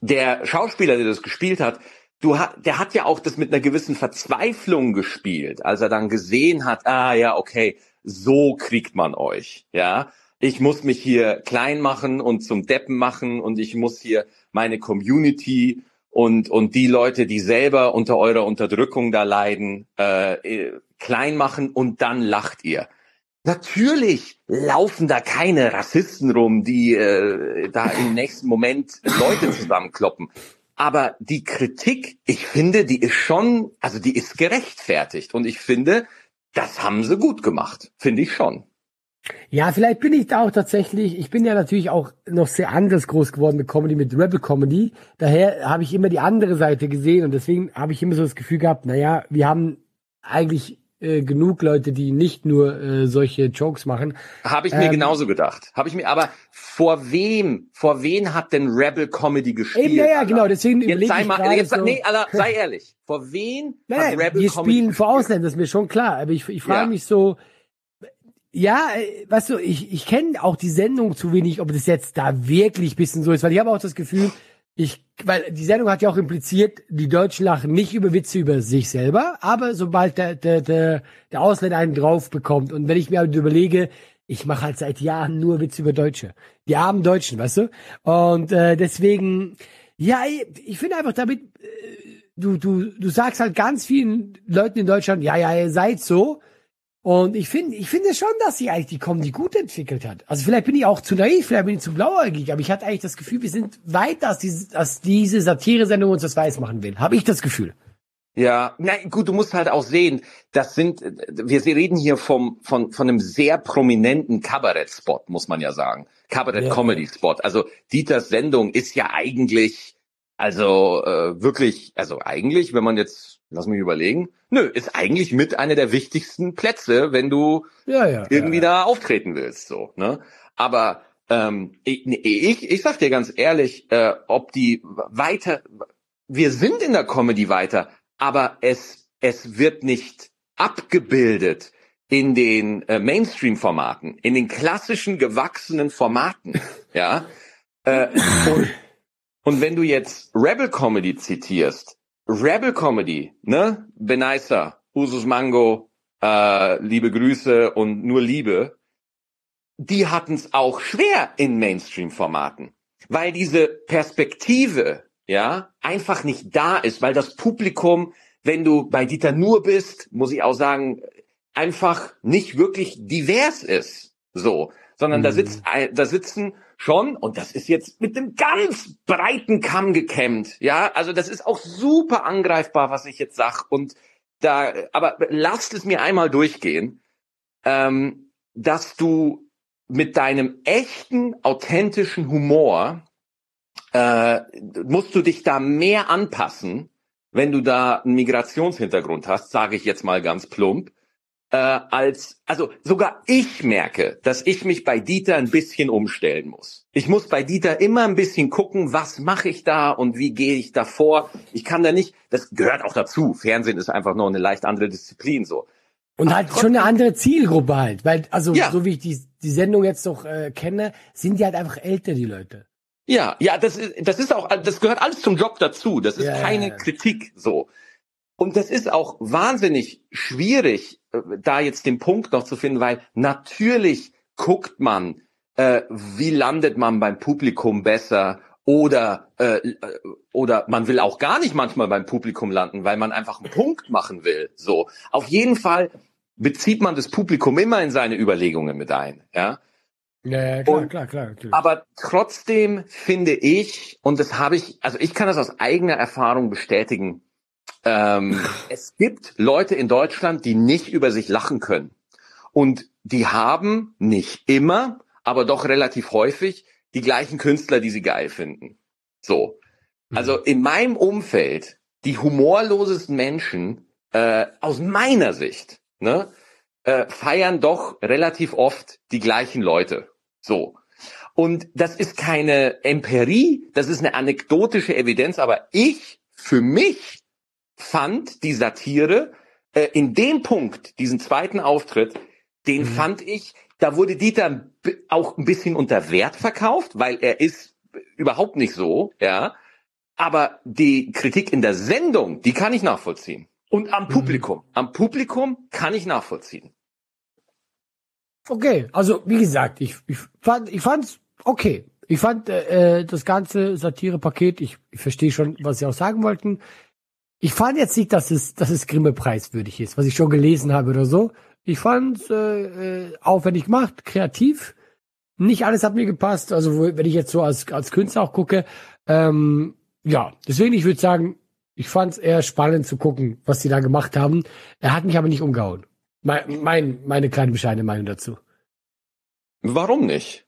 der Schauspieler, der das gespielt hat, du hat, der hat ja auch das mit einer gewissen Verzweiflung gespielt, als er dann gesehen hat, ah ja, okay, so kriegt man euch, ja ich muss mich hier klein machen und zum Deppen machen und ich muss hier meine Community und, und die Leute, die selber unter eurer Unterdrückung da leiden, äh, äh, klein machen und dann lacht ihr. Natürlich laufen da keine Rassisten rum, die äh, da im nächsten Moment Leute zusammenkloppen. Aber die Kritik, ich finde, die ist schon, also die ist gerechtfertigt. Und ich finde, das haben sie gut gemacht. Finde ich schon. Ja, vielleicht bin ich da auch tatsächlich, ich bin ja natürlich auch noch sehr anders groß geworden mit Comedy, mit Rebel Comedy. Daher habe ich immer die andere Seite gesehen und deswegen habe ich immer so das Gefühl gehabt, naja, wir haben eigentlich äh, genug Leute, die nicht nur äh, solche Jokes machen. Habe ich mir ähm, genauso gedacht. Habe ich mir, aber vor wem, vor wen hat denn Rebel Comedy gespielt? Eben, ja, ja, genau, deswegen jetzt sei mal, jetzt, so. nee, Alter, sei ehrlich. Vor wen naja, hat Rebel wir Comedy spielen vor Ausländern, das ist mir schon klar, aber ich, ich frage ja. mich so, ja, äh, weißt du, ich, ich kenne auch die Sendung zu wenig, ob das jetzt da wirklich bisschen so ist, weil ich habe auch das Gefühl, ich, weil die Sendung hat ja auch impliziert, die Deutschen lachen nicht über Witze über sich selber, aber sobald der, der, der, der Ausländer einen drauf bekommt und wenn ich mir halt überlege, ich mache halt seit Jahren nur Witze über Deutsche, die armen Deutschen, weißt du, und äh, deswegen, ja, ich, ich finde einfach damit, äh, du, du, du sagst halt ganz vielen Leuten in Deutschland, ja, ja, ihr seid so, und ich finde, ich finde schon, dass sich eigentlich die Comedy gut entwickelt hat. Also vielleicht bin ich auch zu naiv, vielleicht bin ich zu blauäugig, aber ich hatte eigentlich das Gefühl, wir sind weiter, als diese, als diese Satire-Sendung uns das weiß machen will. Habe ich das Gefühl. Ja, na gut, du musst halt auch sehen, das sind, wir reden hier vom, von, von einem sehr prominenten Kabarett-Spot, muss man ja sagen. Kabarett-Comedy-Spot. Also Dieters Sendung ist ja eigentlich, also äh, wirklich, also eigentlich, wenn man jetzt, lass mich überlegen, nö, ist eigentlich mit einer der wichtigsten Plätze, wenn du ja, ja, irgendwie ja, da auftreten willst, so, ne? Aber ähm, ich, ich, ich sag dir ganz ehrlich, äh, ob die weiter, wir sind in der Comedy weiter, aber es, es wird nicht abgebildet in den äh, Mainstream-Formaten, in den klassischen gewachsenen Formaten, ja. Äh, und und wenn du jetzt Rebel Comedy zitierst, Rebel Comedy, ne? Benaisa, Usus Mango, äh, liebe Grüße und nur Liebe, die hatten es auch schwer in Mainstream-Formaten, weil diese Perspektive, ja, einfach nicht da ist, weil das Publikum, wenn du bei Dieter Nur bist, muss ich auch sagen, einfach nicht wirklich divers ist, so, sondern mhm. da sitzt, da sitzen schon, und das ist jetzt mit einem ganz breiten Kamm gekämmt, ja, also das ist auch super angreifbar, was ich jetzt sag, und da, aber lasst es mir einmal durchgehen, ähm, dass du mit deinem echten, authentischen Humor äh, musst du dich da mehr anpassen, wenn du da einen Migrationshintergrund hast, sage ich jetzt mal ganz plump, äh, als, also sogar ich merke, dass ich mich bei Dieter ein bisschen umstellen muss. Ich muss bei Dieter immer ein bisschen gucken, was mache ich da und wie gehe ich da vor. Ich kann da nicht, das gehört auch dazu. Fernsehen ist einfach noch eine leicht andere Disziplin so. Und halt schon eine andere Zielgruppe halt, weil also ja. so wie ich die, die Sendung jetzt doch äh, kenne, sind die halt einfach älter die Leute. Ja, ja, das ist das ist auch das gehört alles zum Job dazu. Das ist ja, keine ja, Kritik so. Und das ist auch wahnsinnig schwierig, da jetzt den Punkt noch zu finden, weil natürlich guckt man, äh, wie landet man beim Publikum besser oder äh, äh, oder man will auch gar nicht manchmal beim Publikum landen, weil man einfach einen Punkt machen will. So, auf jeden Fall bezieht man das Publikum immer in seine Überlegungen mit ein, ja. Ja, ja klar, und, klar, klar, klar. Aber trotzdem finde ich, und das habe ich, also ich kann das aus eigener Erfahrung bestätigen, ähm, es gibt Leute in Deutschland, die nicht über sich lachen können. Und die haben nicht immer, aber doch relativ häufig die gleichen Künstler, die sie geil finden. So. Also mhm. in meinem Umfeld, die humorlosesten Menschen, äh, aus meiner Sicht, ne, äh, feiern doch relativ oft die gleichen Leute. So. Und das ist keine Empirie, das ist eine anekdotische Evidenz, aber ich für mich fand die Satire äh, in dem Punkt, diesen zweiten Auftritt, den mhm. fand ich, da wurde Dieter auch ein bisschen unter Wert verkauft, weil er ist überhaupt nicht so, ja. Aber die Kritik in der Sendung, die kann ich nachvollziehen. Und am mhm. Publikum, am Publikum kann ich nachvollziehen. Okay, also wie gesagt, ich, ich fand, ich fand's okay. Ich fand äh, das ganze Satire-Paket, ich, ich verstehe schon, was sie auch sagen wollten. Ich fand jetzt nicht, dass es, dass es Grimme preiswürdig ist, was ich schon gelesen habe oder so. Ich fand äh, äh, aufwendig gemacht, kreativ. Nicht alles hat mir gepasst. Also wenn ich jetzt so als, als Künstler auch gucke, ähm, ja, deswegen ich würde sagen, ich fand es eher spannend zu gucken, was sie da gemacht haben. Er hat mich aber nicht umgehauen. Mein, mein, meine kleine bescheidene Meinung dazu. Warum nicht?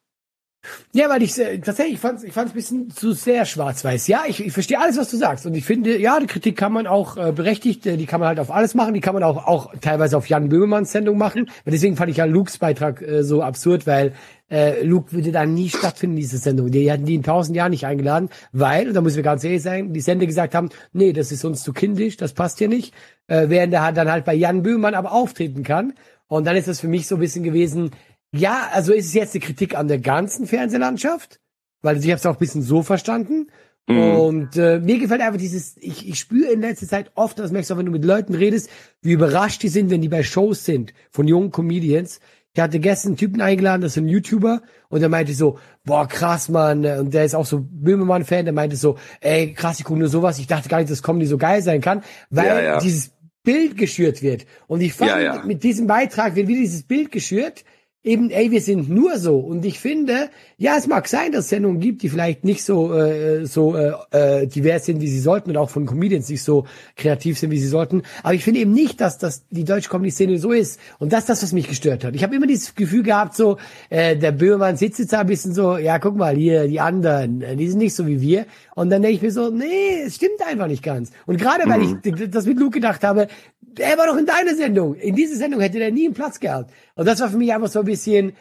Ja, weil ich äh, tatsächlich ich fand ich fand's ein bisschen zu sehr schwarz-weiß. Ja, ich, ich verstehe alles, was du sagst und ich finde, ja, die Kritik kann man auch äh, berechtigt, äh, die kann man halt auf alles machen, die kann man auch auch teilweise auf Jan Böhmermanns Sendung machen. Und deswegen fand ich ja Lukes Beitrag äh, so absurd, weil äh, Luke würde da nie stattfinden, diese Sendung. Die hatten die in tausend Jahren nicht eingeladen, weil, und da müssen wir ganz ehrlich sein, die Sender gesagt haben, nee, das ist uns zu kindisch, das passt hier nicht. Äh, während er dann halt bei Jan Böhmermann aber auftreten kann. Und dann ist das für mich so ein bisschen gewesen, ja, also ist es jetzt eine Kritik an der ganzen Fernsehlandschaft, weil ich habe es auch ein bisschen so verstanden. Mhm. Und äh, mir gefällt einfach dieses, ich, ich spüre in letzter Zeit oft, das merkst du auch, wenn du mit Leuten redest, wie überrascht die sind, wenn die bei Shows sind von jungen Comedians. Ich hatte gestern einen Typen eingeladen, das ist ein YouTuber, und der meinte so, boah, krass, Mann, und der ist auch so Böhmermann-Fan, der meinte so, ey, krass, ich gucke nur sowas, ich dachte gar nicht, dass Comedy so geil sein kann, weil ja, ja. dieses Bild geschürt wird. Und ich fand, ja, mit diesem Beitrag wird wieder dieses Bild geschürt, eben, ey, wir sind nur so. Und ich finde, ja, es mag sein, dass es Sendungen gibt, die vielleicht nicht so äh, so äh, äh, divers sind, wie sie sollten und auch von Comedians nicht so kreativ sind, wie sie sollten. Aber ich finde eben nicht, dass das die deutsche Comedy-Szene so ist. Und das ist das, was mich gestört hat. Ich habe immer dieses Gefühl gehabt, so äh, der Böhmermann sitzt jetzt da ein bisschen so, ja, guck mal, hier die anderen, äh, die sind nicht so wie wir. Und dann denke ich mir so, nee, es stimmt einfach nicht ganz. Und gerade weil mhm. ich das mit Luke gedacht habe, er war doch in deiner Sendung. In dieser Sendung hätte der nie einen Platz gehabt. Und das war für mich einfach so ein bisschen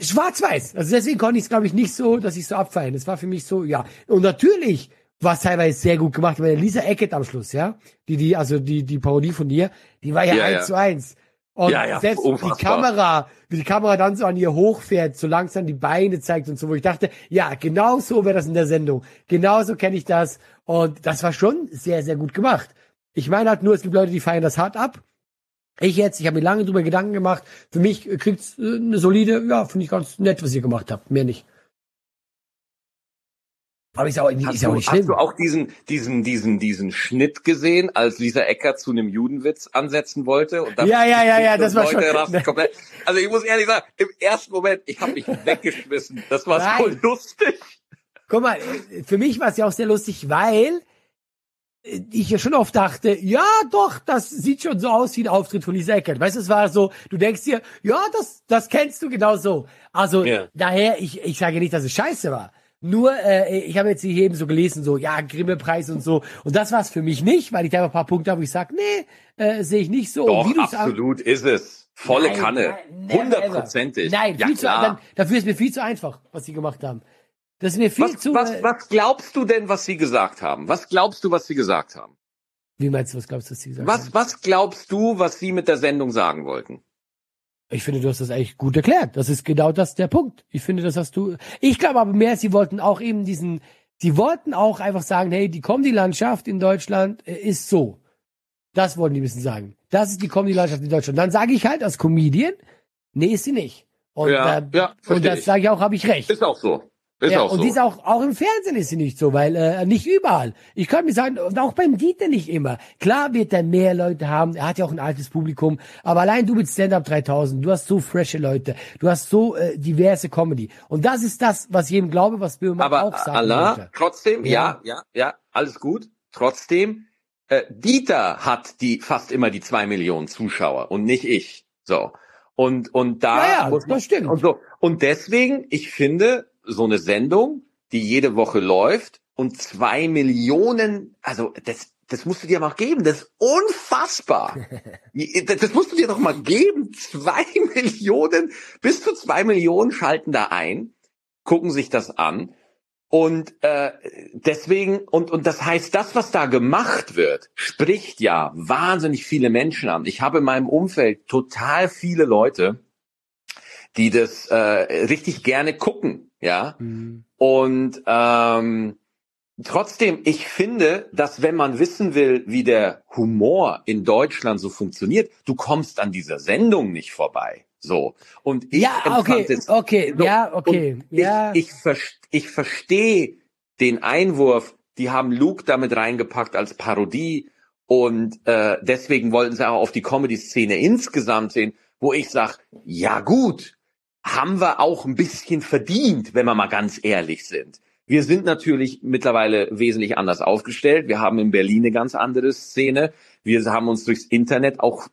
schwarz-weiß. Also deswegen konnte ich es, glaube ich, nicht so, dass ich so abfallen. Es war für mich so, ja. Und natürlich war es teilweise sehr gut gemacht, weil Lisa Eckett am Schluss, ja, die, die, also die, die Parodie von dir, die war ja, ja eins ja. zu eins. Und ja, ja, selbst unfassbar. die Kamera, wie die Kamera dann so an ihr hochfährt, so langsam die Beine zeigt und so, wo ich dachte, ja, genau so wäre das in der Sendung. Genauso kenne ich das. Und das war schon sehr, sehr gut gemacht. Ich meine halt nur, es gibt Leute, die feiern das hart ab. Ich jetzt, ich habe mir lange drüber Gedanken gemacht. Für mich kriegt's äh, eine solide, ja, finde ich ganz nett, was ihr gemacht habt. Mehr nicht. Aber ist auch, hast ist du, auch nicht schlimm. Hast du auch diesen, diesen, diesen, diesen Schnitt gesehen, als Lisa Ecker zu einem Judenwitz ansetzen wollte? Und dann ja, ja, ja, ja, das war schon. Komplett, also ich muss ehrlich sagen, im ersten Moment, ich habe mich weggeschmissen. Das war so lustig. Guck mal, für mich war es ja auch sehr lustig, weil ich ja schon oft dachte, ja doch, das sieht schon so aus wie ein Auftritt von Lisa Eckert. Weißt du, es war so, du denkst dir, ja, das, das kennst du genau so. Also ja. daher, ich, ich sage nicht, dass es scheiße war. Nur, äh, ich habe jetzt hier eben so gelesen, so, ja, Grimme-Preis und so. Und das war es für mich nicht, weil ich da ein paar Punkte habe, wo ich sage, nee, äh, sehe ich nicht so. Doch, absolut ist es. Volle nein, Kanne. Hundertprozentig. Nein, ja, viel zu, dann, dafür ist mir viel zu einfach, was sie gemacht haben. Das ist mir viel was, zu. Was, was glaubst du denn, was sie gesagt haben? Was glaubst du, was sie gesagt haben? Wie meinst du, was glaubst du, was sie gesagt was, haben? Was glaubst du, was sie mit der Sendung sagen wollten? Ich finde, du hast das eigentlich gut erklärt. Das ist genau das der Punkt. Ich finde, das hast du. Ich glaube aber mehr, sie wollten auch eben diesen, sie wollten auch einfach sagen, hey, die Comedy-Landschaft in Deutschland äh, ist so. Das wollten die ein bisschen sagen. Das ist die Comedy-Landschaft in Deutschland. Dann sage ich halt als Comedian, nee, ist sie nicht. Und, ja, äh, ja, und das sage ich auch, habe ich recht. Ist auch so. Ist ja, auch und so. die ist auch, auch im Fernsehen ist sie nicht so, weil äh, nicht überall. Ich kann mir sagen, auch beim Dieter nicht immer. Klar wird er mehr Leute haben, er hat ja auch ein altes Publikum, aber allein du mit Stand-Up 3000, du hast so frische Leute, du hast so äh, diverse Comedy. Und das ist das, was eben glaube, was Böhmer auch sagt. Allah, trotzdem, ja. ja, ja, ja, alles gut. Trotzdem, äh, Dieter hat die fast immer die zwei Millionen Zuschauer und nicht ich. So. Und, und da ja, ja, muss man, das stimmt. Und, so. und deswegen, ich finde, so eine Sendung, die jede Woche läuft und zwei Millionen, also das, das musst du dir mal geben, das ist unfassbar. Das musst du dir doch mal geben. Zwei Millionen, bis zu zwei Millionen schalten da ein. gucken sich das an. Und äh, deswegen, und, und das heißt, das, was da gemacht wird, spricht ja wahnsinnig viele Menschen an. Ich habe in meinem Umfeld total viele Leute, die das äh, richtig gerne gucken, ja. Mhm. Und ähm, trotzdem, ich finde, dass wenn man wissen will, wie der Humor in Deutschland so funktioniert, du kommst an dieser Sendung nicht vorbei. So. Und ich ja, okay, es, okay, so, ja, okay, ja. Ich, ich, ich verstehe den Einwurf, die haben Luke damit reingepackt als Parodie und äh, deswegen wollten sie auch auf die Comedy-Szene insgesamt sehen, wo ich sag, ja gut, haben wir auch ein bisschen verdient, wenn wir mal ganz ehrlich sind. Wir sind natürlich mittlerweile wesentlich anders aufgestellt. Wir haben in Berlin eine ganz andere Szene. Wir haben uns durchs Internet auch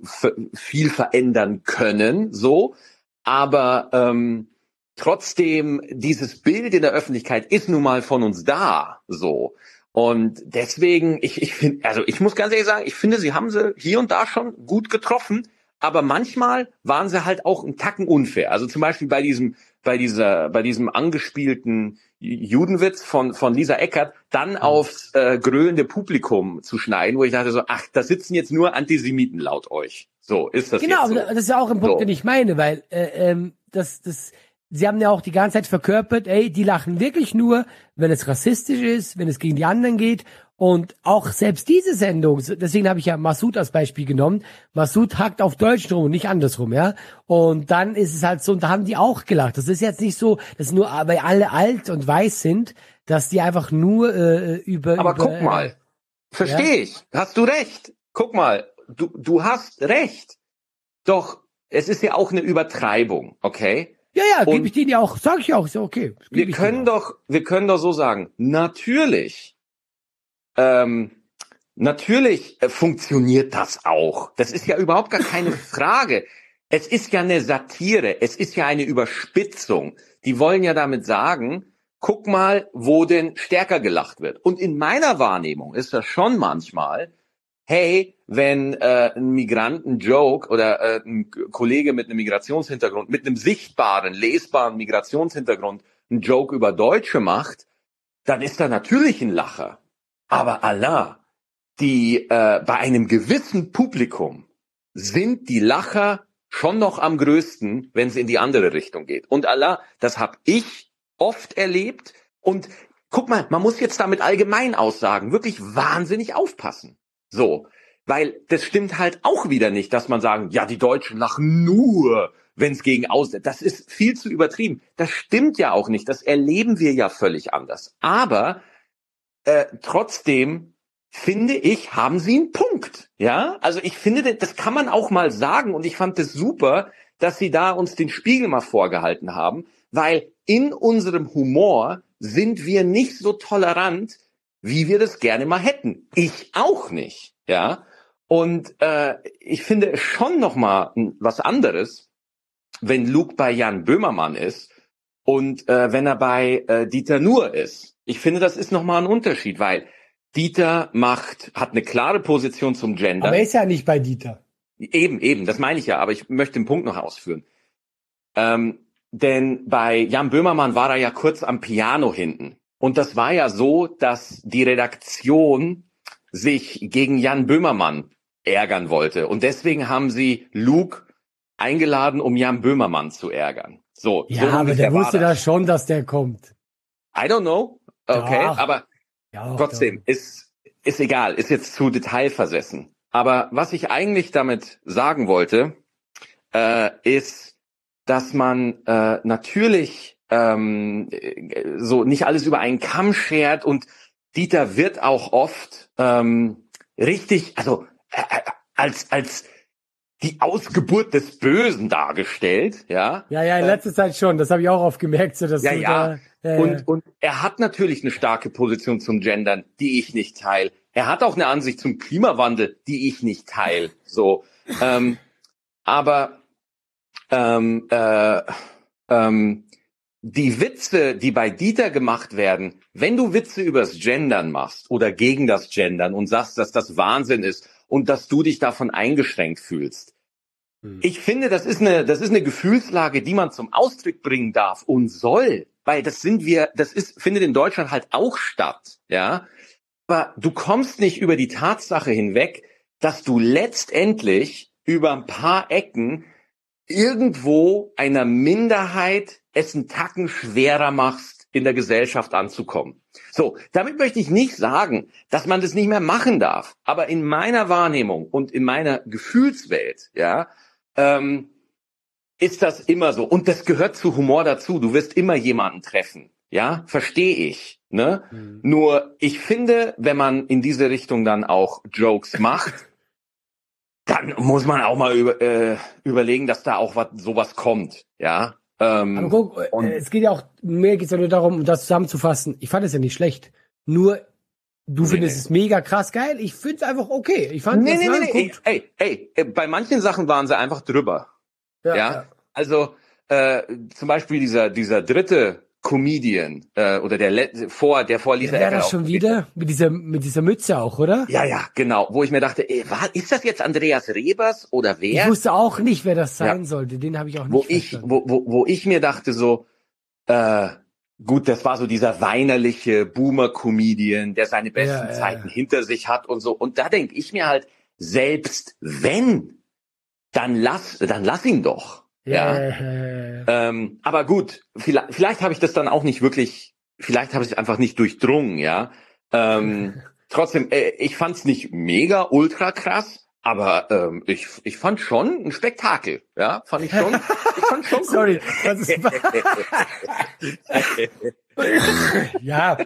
viel verändern können, so. Aber ähm, trotzdem, dieses Bild in der Öffentlichkeit ist nun mal von uns da, so. Und deswegen, ich, ich finde, also ich muss ganz ehrlich sagen, ich finde, sie haben sie hier und da schon gut getroffen aber manchmal waren sie halt auch einen Tacken unfair. Also zum Beispiel bei diesem, bei dieser, bei diesem angespielten Judenwitz von, von Lisa Eckert dann mhm. aufs äh, grölende Publikum zu schneiden, wo ich dachte so, ach, da sitzen jetzt nur Antisemiten laut euch. So, ist das Genau, so. das ist ja auch ein Punkt, so. den ich meine, weil äh, ähm, das, das, sie haben ja auch die ganze Zeit verkörpert, ey, die lachen wirklich nur, wenn es rassistisch ist, wenn es gegen die anderen geht und auch selbst diese Sendung, deswegen habe ich ja Massoud als Beispiel genommen. Massoud hackt auf Deutsch rum, nicht andersrum, ja. Und dann ist es halt so, und da haben die auch gelacht. Das ist jetzt nicht so, dass nur, weil alle alt und weiß sind, dass die einfach nur äh, über. Aber über, guck mal, verstehe ja? ich, hast du recht. Guck mal, du, du hast recht. Doch es ist ja auch eine Übertreibung, okay? Ja, ja, gebe ich denen ja auch, sag ich ja auch, so okay. Wir können doch, wir können doch so sagen, natürlich ähm, natürlich äh, funktioniert das auch. Das ist ja überhaupt gar keine Frage. Es ist ja eine Satire, es ist ja eine Überspitzung. Die wollen ja damit sagen, guck mal, wo denn stärker gelacht wird. Und in meiner Wahrnehmung ist das schon manchmal, hey, wenn äh, ein Migranten-Joke oder äh, ein Kollege mit einem Migrationshintergrund, mit einem sichtbaren, lesbaren Migrationshintergrund einen Joke über Deutsche macht, dann ist da natürlich ein Lacher. Aber Allah, die äh, bei einem gewissen Publikum sind die Lacher schon noch am größten, wenn es in die andere Richtung geht. Und Allah, das habe ich oft erlebt. Und guck mal, man muss jetzt damit allgemein aussagen, wirklich wahnsinnig aufpassen. So, weil das stimmt halt auch wieder nicht, dass man sagen, ja, die Deutschen lachen nur, wenn es gegen aus. Das ist viel zu übertrieben. Das stimmt ja auch nicht. Das erleben wir ja völlig anders. Aber äh, trotzdem finde ich, haben sie einen Punkt. Ja, also ich finde, das kann man auch mal sagen und ich fand es super, dass sie da uns den Spiegel mal vorgehalten haben, weil in unserem Humor sind wir nicht so tolerant, wie wir das gerne mal hätten. Ich auch nicht. Ja, und äh, ich finde schon noch mal was anderes, wenn Luke bei Jan Böhmermann ist und äh, wenn er bei äh, Dieter Nuhr ist. Ich finde, das ist nochmal ein Unterschied, weil Dieter macht, hat eine klare Position zum Gender. Aber er ist ja nicht bei Dieter. Eben, eben, das meine ich ja, aber ich möchte den Punkt noch ausführen. Ähm, denn bei Jan Böhmermann war er ja kurz am Piano hinten. Und das war ja so, dass die Redaktion sich gegen Jan Böhmermann ärgern wollte. Und deswegen haben sie Luke eingeladen, um Jan Böhmermann zu ärgern. So. Ja, so aber der wusste da schon, dass der kommt. I don't know. Okay, doch. aber ja, trotzdem doch. ist ist egal, ist jetzt zu detailversessen. Aber was ich eigentlich damit sagen wollte, äh, ist, dass man äh, natürlich ähm, so nicht alles über einen Kamm schert und Dieter wird auch oft ähm, richtig, also äh, äh als als die Ausgeburt des Bösen dargestellt, ja. Ja, ja, in äh, letzter Zeit schon. Das habe ich auch oft gemerkt. So, dass ja, ja. Da, und, und er hat natürlich eine starke Position zum Gendern, die ich nicht teile. Er hat auch eine Ansicht zum Klimawandel, die ich nicht teile. So, ähm, aber ähm, äh, ähm, die Witze, die bei Dieter gemacht werden, wenn du Witze übers Gendern machst oder gegen das Gendern und sagst, dass das Wahnsinn ist und dass du dich davon eingeschränkt fühlst. Hm. Ich finde, das ist eine, das ist eine Gefühlslage, die man zum Ausdruck bringen darf und soll weil das sind wir, das ist, findet in Deutschland halt auch statt, ja. Aber du kommst nicht über die Tatsache hinweg, dass du letztendlich über ein paar Ecken irgendwo einer Minderheit es einen Tacken schwerer machst, in der Gesellschaft anzukommen. So, damit möchte ich nicht sagen, dass man das nicht mehr machen darf. Aber in meiner Wahrnehmung und in meiner Gefühlswelt, ja, ähm, ist das immer so. Und das gehört zu Humor dazu. Du wirst immer jemanden treffen. Ja, verstehe ich. Ne? Mhm. Nur ich finde, wenn man in diese Richtung dann auch Jokes macht, dann muss man auch mal über, äh, überlegen, dass da auch was sowas kommt. Ja. Ähm, Aber guck, äh, es geht ja auch, mir geht es ja nur darum, um das zusammenzufassen. Ich fand es ja nicht schlecht. Nur Du findest nee. es mega krass geil. Ich finde es einfach okay. Ich fand nee, nee, nee, nee. Ey, ey, ey, bei manchen Sachen waren sie einfach drüber. Ja. ja? Also äh, zum Beispiel dieser dieser dritte Comedian äh, oder der vor der vor Lisa ja, das schon wieder mit dieser mit dieser Mütze auch, oder? Ja, ja, genau. Wo ich mir dachte, ey, war, ist das jetzt Andreas Rebers oder wer? Ich wusste auch nicht, wer das sein ja. sollte. Den habe ich auch nicht. Wo ich wo, wo, wo ich mir dachte so, äh, gut, das war so dieser weinerliche Boomer-Comedian, der seine besten ja, Zeiten hinter sich hat und so. Und da denke ich mir halt, selbst wenn, dann lass, dann lass ihn doch. Ja. ja. Ähm, aber gut, vielleicht, vielleicht habe ich das dann auch nicht wirklich, vielleicht habe ich es einfach nicht durchdrungen, ja. Ähm, trotzdem, äh, ich fand es nicht mega ultra krass, aber ähm, ich, ich fand schon ein Spektakel, ja, fand ich schon. Ich fand schon Sorry. Das ist ja,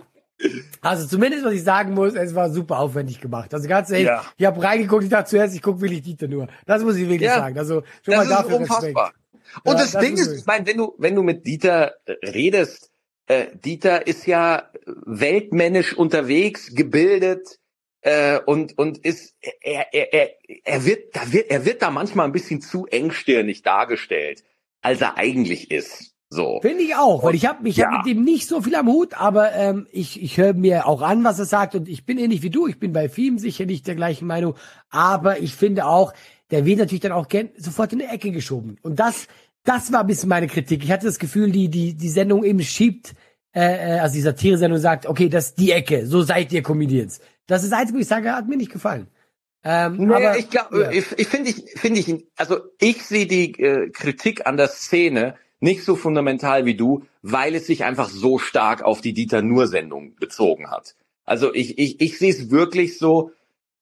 also zumindest, was ich sagen muss, es war super aufwendig gemacht. Also ganz ehrlich, ja. ich habe reingeguckt, ich dachte zuerst, ich gucke wirklich Dieter nur. Das muss ich wirklich ja, sagen. Also schon mal dafür unfassbar. Respekt. Und ja, das, das, Ding ist, ich meine, wenn du, wenn du mit Dieter äh, redest, äh, Dieter ist ja weltmännisch unterwegs, gebildet äh, und und ist er, er, er, er wird da wird er wird da manchmal ein bisschen zu engstirnig dargestellt, als er eigentlich ist. So. Finde ich auch, weil ich habe ich ja. hab mit dem nicht so viel am Hut, aber ähm, ich, ich höre mir auch an, was er sagt und ich bin ähnlich wie du, ich bin bei vielen sicher nicht der gleichen Meinung, aber ich finde auch, der wird natürlich dann auch gern sofort in die Ecke geschoben. Und das, das war ein bisschen meine Kritik. Ich hatte das Gefühl, die, die, die Sendung eben schiebt, äh, äh also die Satire-Sendung sagt, okay, das ist die Ecke, so seid ihr Comedians. Das ist das Einzige, wo ich sage, hat mir nicht gefallen. Ähm, nee, aber, ich glaube, ja. ich, ich finde ich, finde ich, also ich sehe die äh, Kritik an der Szene nicht so fundamental wie du, weil es sich einfach so stark auf die Dieter Nur-Sendung bezogen hat. Also ich, ich, ich sehe es wirklich so,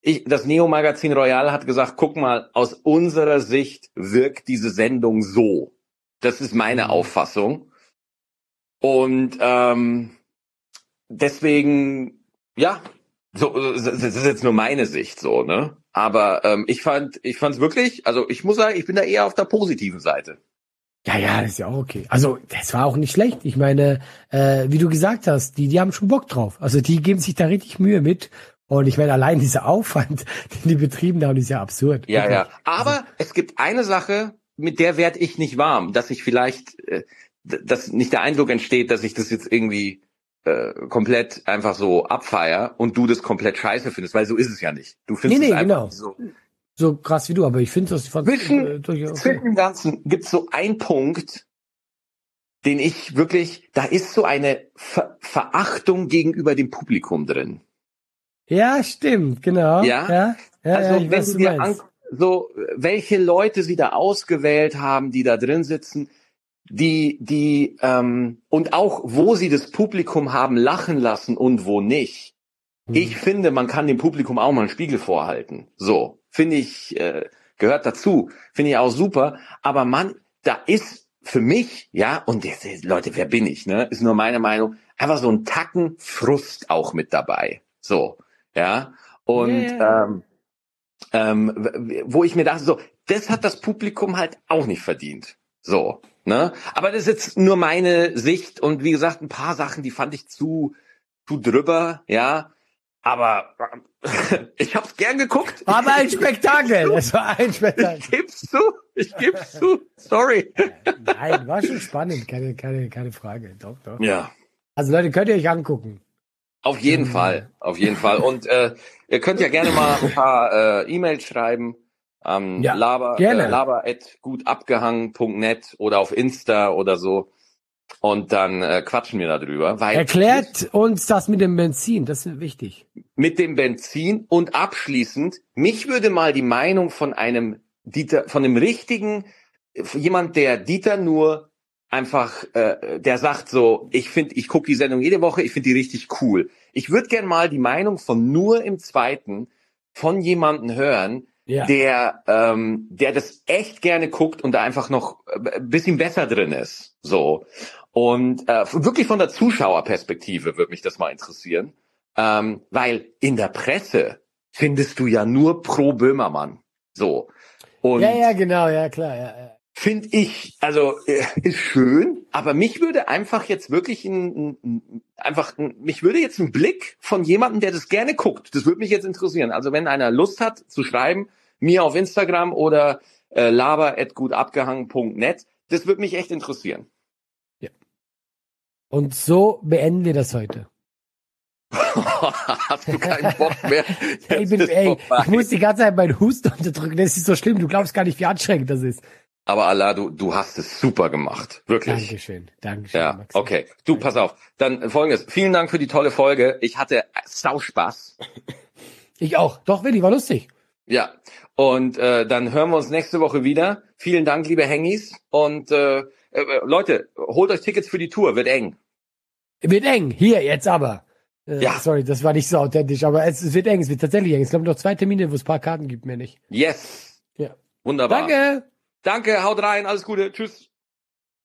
ich, das Neo-Magazin Royal hat gesagt, guck mal, aus unserer Sicht wirkt diese Sendung so. Das ist meine mhm. Auffassung. Und ähm, deswegen, ja, so, das ist jetzt nur meine Sicht so, ne? Aber ähm, ich fand, ich fand's wirklich, also ich muss sagen, ich bin da eher auf der positiven Seite. Ja, ja, das ist ja auch okay. Also das war auch nicht schlecht. Ich meine, äh, wie du gesagt hast, die, die haben schon Bock drauf. Also die geben sich da richtig Mühe mit und ich meine, allein dieser Aufwand, den die betrieben haben, ist ja absurd. Ja, okay. ja. Aber also, es gibt eine Sache, mit der werde ich nicht warm, dass ich vielleicht, äh, dass nicht der Eindruck entsteht, dass ich das jetzt irgendwie äh, komplett einfach so abfeier und du das komplett scheiße findest, weil so ist es ja nicht. Du findest nee, nee, es einfach genau. so. So krass wie du, aber ich finde das zwischen, äh, zwischen dem Ganzen gibt es so einen Punkt, den ich wirklich, da ist so eine Ver Verachtung gegenüber dem Publikum drin. Ja, stimmt, genau. Ja, ja, ja also ja, wenn du dir an, so welche Leute sie da ausgewählt haben, die da drin sitzen, die die ähm, und auch wo sie das Publikum haben lachen lassen und wo nicht. Mhm. Ich finde, man kann dem Publikum auch mal einen Spiegel vorhalten. So finde ich äh, gehört dazu, finde ich auch super. Aber man, da ist für mich ja und jetzt, Leute, wer bin ich? Ne, ist nur meine Meinung. Einfach so ein Tacken Frust auch mit dabei. So ja. Und yeah. ähm, ähm, wo ich mir dachte, so, das hat das Publikum halt auch nicht verdient. So, ne? Aber das ist jetzt nur meine Sicht und wie gesagt, ein paar Sachen, die fand ich zu, zu drüber, ja. Aber ich hab's gern geguckt. Aber ein Spektakel. Es war ein Spektakel. Ich geb's zu. Ich geb's zu. Sorry. Nein, war schon spannend. Keine, keine, keine Frage. Doch, doch. Ja. Also Leute, könnt ihr euch angucken. Auf jeden mhm. Fall, auf jeden Fall. Und äh, ihr könnt ja gerne mal ein paar äh, E-Mails schreiben. Ähm, ja, laber, gerne. Äh, laber at gutabgehangen.net oder auf Insta oder so. Und dann äh, quatschen wir darüber. Weil Erklärt uns das mit dem Benzin, das ist wichtig. Mit dem Benzin und abschließend, mich würde mal die Meinung von einem Dieter, von einem richtigen, jemand, der Dieter nur einfach, äh, der sagt so, ich finde, ich gucke die Sendung jede Woche, ich finde die richtig cool. Ich würde gern mal die Meinung von nur im Zweiten von jemanden hören, ja. der, ähm, der das echt gerne guckt und da einfach noch ein bisschen besser drin ist. So. Und äh, wirklich von der Zuschauerperspektive würde mich das mal interessieren. Ähm, weil in der Presse findest du ja nur pro Böhmermann. So. Und ja, ja, genau, ja, klar, ja. ja. Finde ich, also äh, ist schön, aber mich würde einfach jetzt wirklich ein, ein einfach ein, mich würde jetzt ein Blick von jemandem, der das gerne guckt, das würde mich jetzt interessieren. Also wenn einer Lust hat zu schreiben, mir auf Instagram oder äh, laber@gutabgehangen.net, das würde mich echt interessieren. Ja. Und so beenden wir das heute. Hast du keinen Bock mehr? ich, bin, ey, ich muss die ganze Zeit meinen Husten unterdrücken. Das ist so schlimm. Du glaubst gar nicht, wie anstrengend das ist. Aber Allah, du, du hast es super gemacht. Wirklich. Dankeschön. Dankeschön. Ja, Max. okay. Du, pass auf. Dann folgendes. Vielen Dank für die tolle Folge. Ich hatte sau Spaß. Ich auch. Doch, Willi, war lustig. Ja. Und äh, dann hören wir uns nächste Woche wieder. Vielen Dank, liebe Hengis. Und äh, äh, Leute, holt euch Tickets für die Tour. Wird eng. Wird eng. Hier, jetzt aber. Äh, ja. Sorry, das war nicht so authentisch, aber es, es wird eng. Es wird tatsächlich eng. Es gibt noch zwei Termine, wo es paar Karten gibt, mehr nicht. Yes. Ja. Wunderbar. Danke. Danke, haut rein, alles Gute, tschüss.